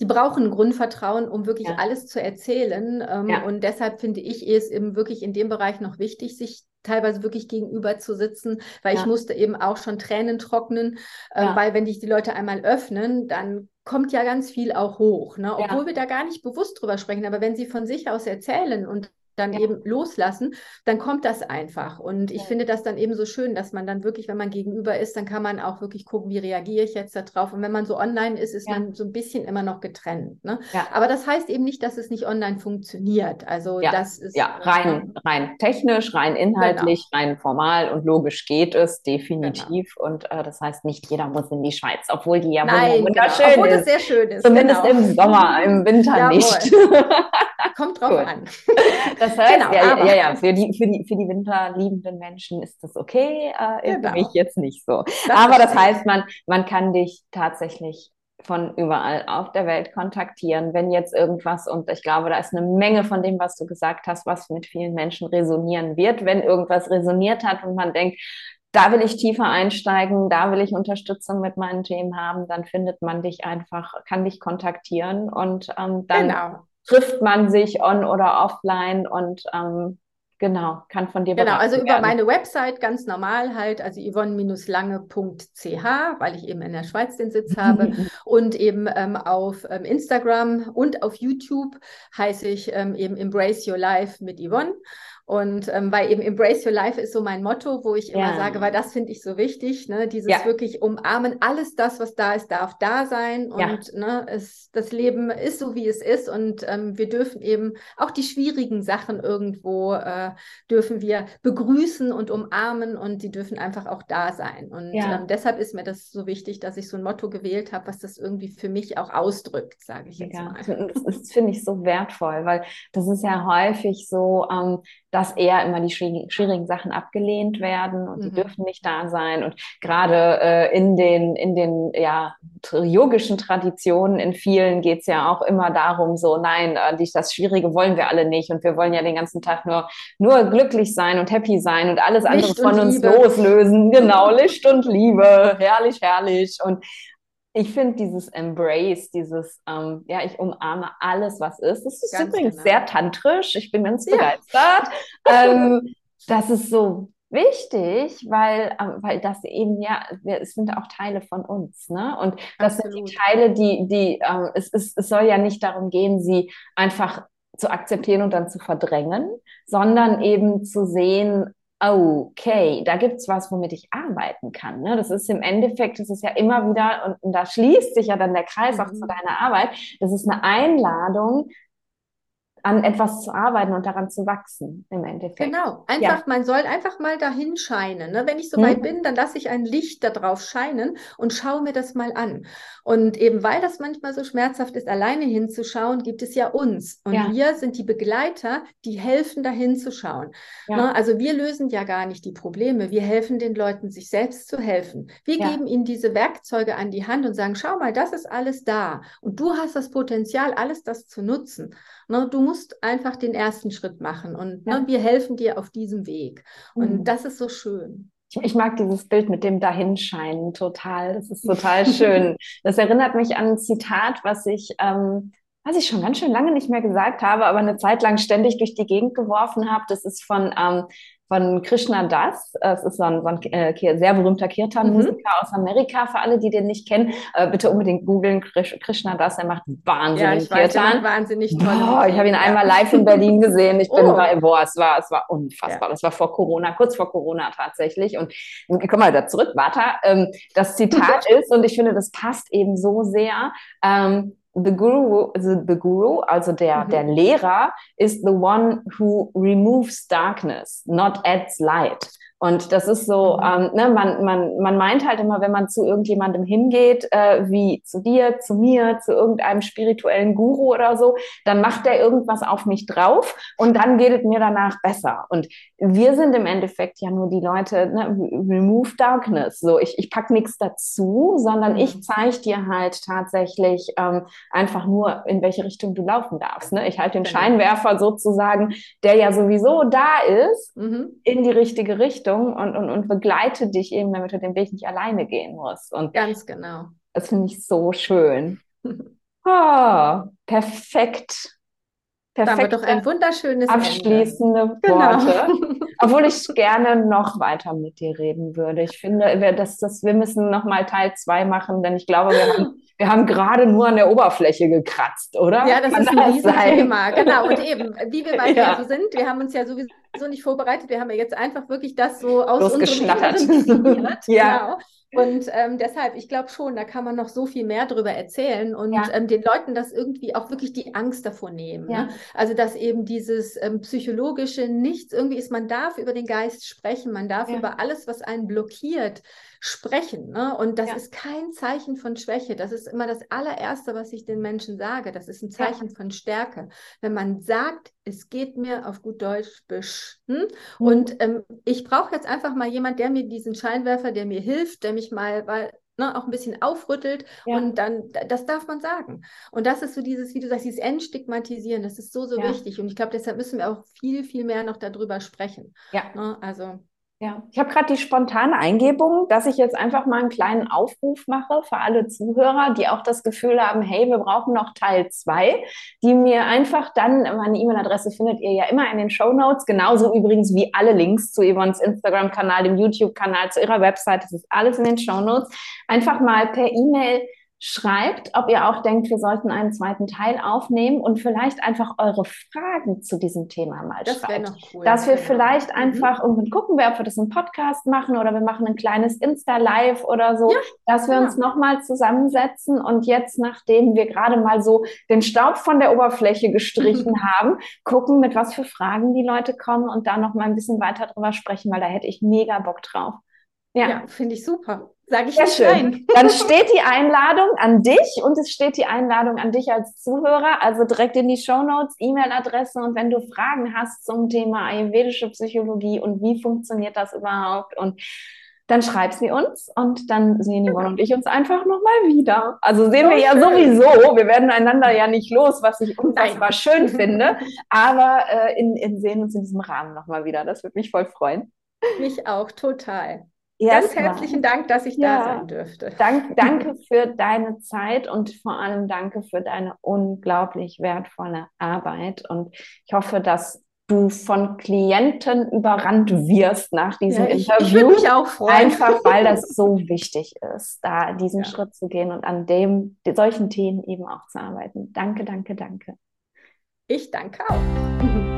die brauchen Grundvertrauen, um wirklich ja. alles zu erzählen. Ähm, ja. Und deshalb finde ich es eben wirklich in dem Bereich noch wichtig, sich teilweise wirklich gegenüber zu sitzen, weil ja. ich musste eben auch schon Tränen trocknen, äh, weil wenn dich die Leute einmal öffnen, dann kommt ja ganz viel auch hoch, ne? obwohl wir da gar nicht bewusst drüber sprechen. Aber wenn sie von sich aus erzählen und dann ja. eben loslassen, dann kommt das einfach. Und ich ja. finde das dann eben so schön, dass man dann wirklich, wenn man gegenüber ist, dann kann man auch wirklich gucken, wie reagiere ich jetzt darauf. Und wenn man so online ist, ist ja. man so ein bisschen immer noch getrennt. Ne? Aber das heißt eben nicht, dass es nicht online funktioniert. Also das ist. Ja, rein, rein technisch, rein inhaltlich, genau. rein formal und logisch geht es definitiv. Genau. Und äh, das heißt, nicht jeder muss in die Schweiz, obwohl die ja Nein, wunderschön genau. obwohl ist. das sehr schön ist. Zumindest genau. im Sommer, im Winter (laughs) nicht. (laughs) Kommt drauf an. (laughs) Das heißt, genau, ja, ja, ja, für die, für, die, für die winterliebenden Menschen ist das okay, äh, genau. für mich jetzt nicht so. Das aber das heißt, man, man kann dich tatsächlich von überall auf der Welt kontaktieren, wenn jetzt irgendwas, und ich glaube, da ist eine Menge von dem, was du gesagt hast, was mit vielen Menschen resonieren wird, wenn irgendwas resoniert hat und man denkt, da will ich tiefer einsteigen, da will ich Unterstützung mit meinen Themen haben, dann findet man dich einfach, kann dich kontaktieren und ähm, dann genau trifft man sich on oder offline und ähm, genau, kann von dir Genau, also werden. über meine Website ganz normal halt, also yvonne-lange.ch, weil ich eben in der Schweiz den Sitz habe (laughs) und eben ähm, auf ähm, Instagram und auf YouTube heiße ich ähm, eben Embrace Your Life mit Yvonne Und ähm, weil eben Embrace Your Life ist so mein Motto, wo ich immer sage, weil das finde ich so wichtig, ne? dieses ja. wirklich umarmen, alles das, was da ist, darf da sein und ja. ne, es, das Leben ist so, wie es ist und ähm, wir dürfen eben auch die schwierigen Sachen irgendwo, äh, dürfen wir begrüßen und umarmen und die dürfen einfach auch da sein. Und ja. ähm, deshalb ist mir das so wichtig, dass ich so ein Motto gewählt habe, was das irgendwie für mich auch ausdrückt, sage ich jetzt mal. Das finde ich so wertvoll, weil das ist ja häufig so, ähm, dass eher immer die schwierigen Sachen abgelehnt werden und mhm. die dürfen nicht da sein. Und gerade äh, in den, in den ja, yogischen Traditionen in vielen geht es ja auch immer darum, so, nein, äh, das Schwierige wollen wir alle nicht und wir wollen ja den ganzen Tag nur, nur glücklich sein und happy sein und alles andere Licht von uns Liebe. loslösen. Genau, (laughs) Licht und Liebe, herrlich, herrlich. Und ich finde dieses Embrace, dieses, ähm, ja, ich umarme alles, was ist. Das ist ganz übrigens genau. sehr tantrisch. Ich bin ganz ja. begeistert. (laughs) ähm, das ist so wichtig, weil, ähm, weil das eben ja, es sind auch Teile von uns, ne? Und das Absolut. sind die Teile, die, die, ähm, es, es, es soll ja nicht darum gehen, sie einfach zu akzeptieren und dann zu verdrängen, sondern eben zu sehen, okay, da gibt es was, womit ich arbeiten kann. Ne? Das ist im Endeffekt, das ist ja immer wieder, und, und da schließt sich ja dann der Kreis mhm. auch zu deiner Arbeit, das ist eine Einladung, an etwas zu arbeiten und daran zu wachsen im Endeffekt. Genau, einfach, ja. man soll einfach mal dahin scheinen. Ne? Wenn ich so weit mhm. bin, dann lasse ich ein Licht darauf scheinen und schaue mir das mal an. Und eben weil das manchmal so schmerzhaft ist, alleine hinzuschauen, gibt es ja uns. Und ja. wir sind die Begleiter, die helfen, dahin zu schauen. Ja. Ne? Also wir lösen ja gar nicht die Probleme. Wir helfen den Leuten, sich selbst zu helfen. Wir geben ihnen diese Werkzeuge an die Hand und sagen, schau mal, das ist alles da. Und du hast das Potenzial, alles das zu nutzen. Ne, du musst einfach den ersten Schritt machen und ne, ja. ne, wir helfen dir auf diesem Weg. Und mhm. das ist so schön. Ich, ich, mag dieses Bild mit dem Dahinscheinen total. Das ist (laughs) total schön. Das erinnert mich an ein Zitat, was ich, ähm, was ich schon ganz schön lange nicht mehr gesagt habe, aber eine Zeit lang ständig durch die Gegend geworfen habe. Das ist von ähm, von Krishna Das. Es ist so ein, so ein äh, sehr berühmter Kirtan-Musiker mhm. aus Amerika. Für alle, die den nicht kennen, äh, bitte unbedingt googeln. Krishna Das, er macht wahnsinnig ja, Kirtan. Wahnsinnig toll. Oh, ich habe ihn ja. einmal live in Berlin gesehen. Ich bin oh. bei, boah, es war, es war unfassbar. Ja. Das war vor Corona, kurz vor Corona tatsächlich. Und ich komme mal da zurück, warte. Ähm, das Zitat (laughs) ist, und ich finde, das passt eben so sehr, ähm, the guru, the, the guru, also der, mhm. der Lehrer, is the one who removes darkness, not adds light. Und das ist so, mhm. ähm, ne, man, man, man meint halt immer, wenn man zu irgendjemandem hingeht, äh, wie zu dir, zu mir, zu irgendeinem spirituellen Guru oder so, dann macht der irgendwas auf mich drauf und dann geht es mir danach besser. Und wir sind im Endeffekt ja nur die Leute, ne, remove darkness. So, ich, ich pack nichts dazu, sondern mhm. ich zeige dir halt tatsächlich ähm, einfach nur, in welche Richtung du laufen darfst. Ne? Ich halte den genau. Scheinwerfer sozusagen, der ja sowieso da ist, mhm. in die richtige Richtung Richtung und, und, und begleite dich eben, damit du den Weg nicht alleine gehen musst. Und Ganz genau. Das finde ich so schön. (laughs) oh, perfekt. Perfekt. doch ein wunderschönes abschließende Ende. Genau. Worte. Genau. (laughs) Obwohl ich gerne noch weiter mit dir reden würde. Ich finde, wir, das, das, wir müssen noch mal Teil zwei machen, denn ich glaube, wir haben (laughs) wir haben gerade nur an der Oberfläche gekratzt, oder? Ja, das Kann ist ein Riesenthema. Genau. Und eben, wie wir beide (laughs) ja. so sind, wir haben uns ja sowieso nicht vorbereitet. Wir haben ja jetzt einfach wirklich das so aus unserem (laughs) ja. Genau. Und ähm, deshalb, ich glaube schon, da kann man noch so viel mehr darüber erzählen und ja. ähm, den Leuten das irgendwie auch wirklich die Angst davor nehmen. Ja. Ne? Also, dass eben dieses ähm, psychologische Nichts irgendwie ist, man darf über den Geist sprechen, man darf ja. über alles, was einen blockiert, sprechen. Ne? Und das ist kein Zeichen von Schwäche. Das ist immer das allererste, was ich den Menschen sage. Das ist ein Zeichen von Stärke. Wenn man sagt, es geht mir auf gut Deutsch besch. Hm? Mhm. Und ähm, ich brauche jetzt einfach mal jemand, der mir diesen Scheinwerfer, der mir hilft, der mich mal, weil, ne, auch ein bisschen aufrüttelt ja. und dann, das darf man sagen. Und das ist so dieses, wie du sagst, dieses Entstigmatisieren, das ist so, so ja. wichtig. Und ich glaube, deshalb müssen wir auch viel, viel mehr noch darüber sprechen. Ja. Ne? Also. Ja, ich habe gerade die spontane Eingebung, dass ich jetzt einfach mal einen kleinen Aufruf mache für alle Zuhörer, die auch das Gefühl haben, hey, wir brauchen noch Teil zwei, die mir einfach dann, meine E-Mail-Adresse findet ihr ja immer in den Show Notes, genauso übrigens wie alle Links zu Yvonnes Instagram-Kanal, dem YouTube-Kanal, zu ihrer Website, das ist alles in den Show Notes, einfach mal per E-Mail schreibt, ob ihr auch denkt, wir sollten einen zweiten Teil aufnehmen und vielleicht einfach eure Fragen zu diesem Thema mal das schreibt. Cool, dass wir genau. vielleicht mhm. einfach irgendwann gucken, wir, ob wir das im Podcast machen oder wir machen ein kleines Insta-Live oder so, ja, dass wir ja. uns nochmal zusammensetzen und jetzt, nachdem wir gerade mal so den Staub von der Oberfläche gestrichen (laughs) haben, gucken, mit was für Fragen die Leute kommen und da nochmal ein bisschen weiter drüber sprechen, weil da hätte ich mega Bock drauf. Ja, ja finde ich super. Sage ich Sehr schön. Nein. Dann steht die Einladung an dich und es steht die Einladung an dich als Zuhörer. Also direkt in die Show Notes, E-Mail-Adresse und wenn du Fragen hast zum Thema ayurvedische Psychologie und wie funktioniert das überhaupt und dann schreib sie uns und dann sehen Yvonne und ich uns einfach nochmal wieder. Also sehen so wir ja schön. sowieso, wir werden einander ja nicht los, was ich unfassbar schön finde, aber äh, in, in sehen uns in diesem Rahmen nochmal wieder. Das würde mich voll freuen. Mich auch, total. Ganz herzlichen Dank, dass ich ja, da sein dürfte. Dank, (laughs) danke für deine Zeit und vor allem danke für deine unglaublich wertvolle Arbeit. Und ich hoffe, dass du von Klienten überrannt wirst nach diesem ja, ich, Interview. Ich mich auch freuen. Einfach weil das (laughs) so wichtig ist, da diesen ja. Schritt zu gehen und an dem solchen Themen eben auch zu arbeiten. Danke, danke, danke. Ich danke auch. (laughs)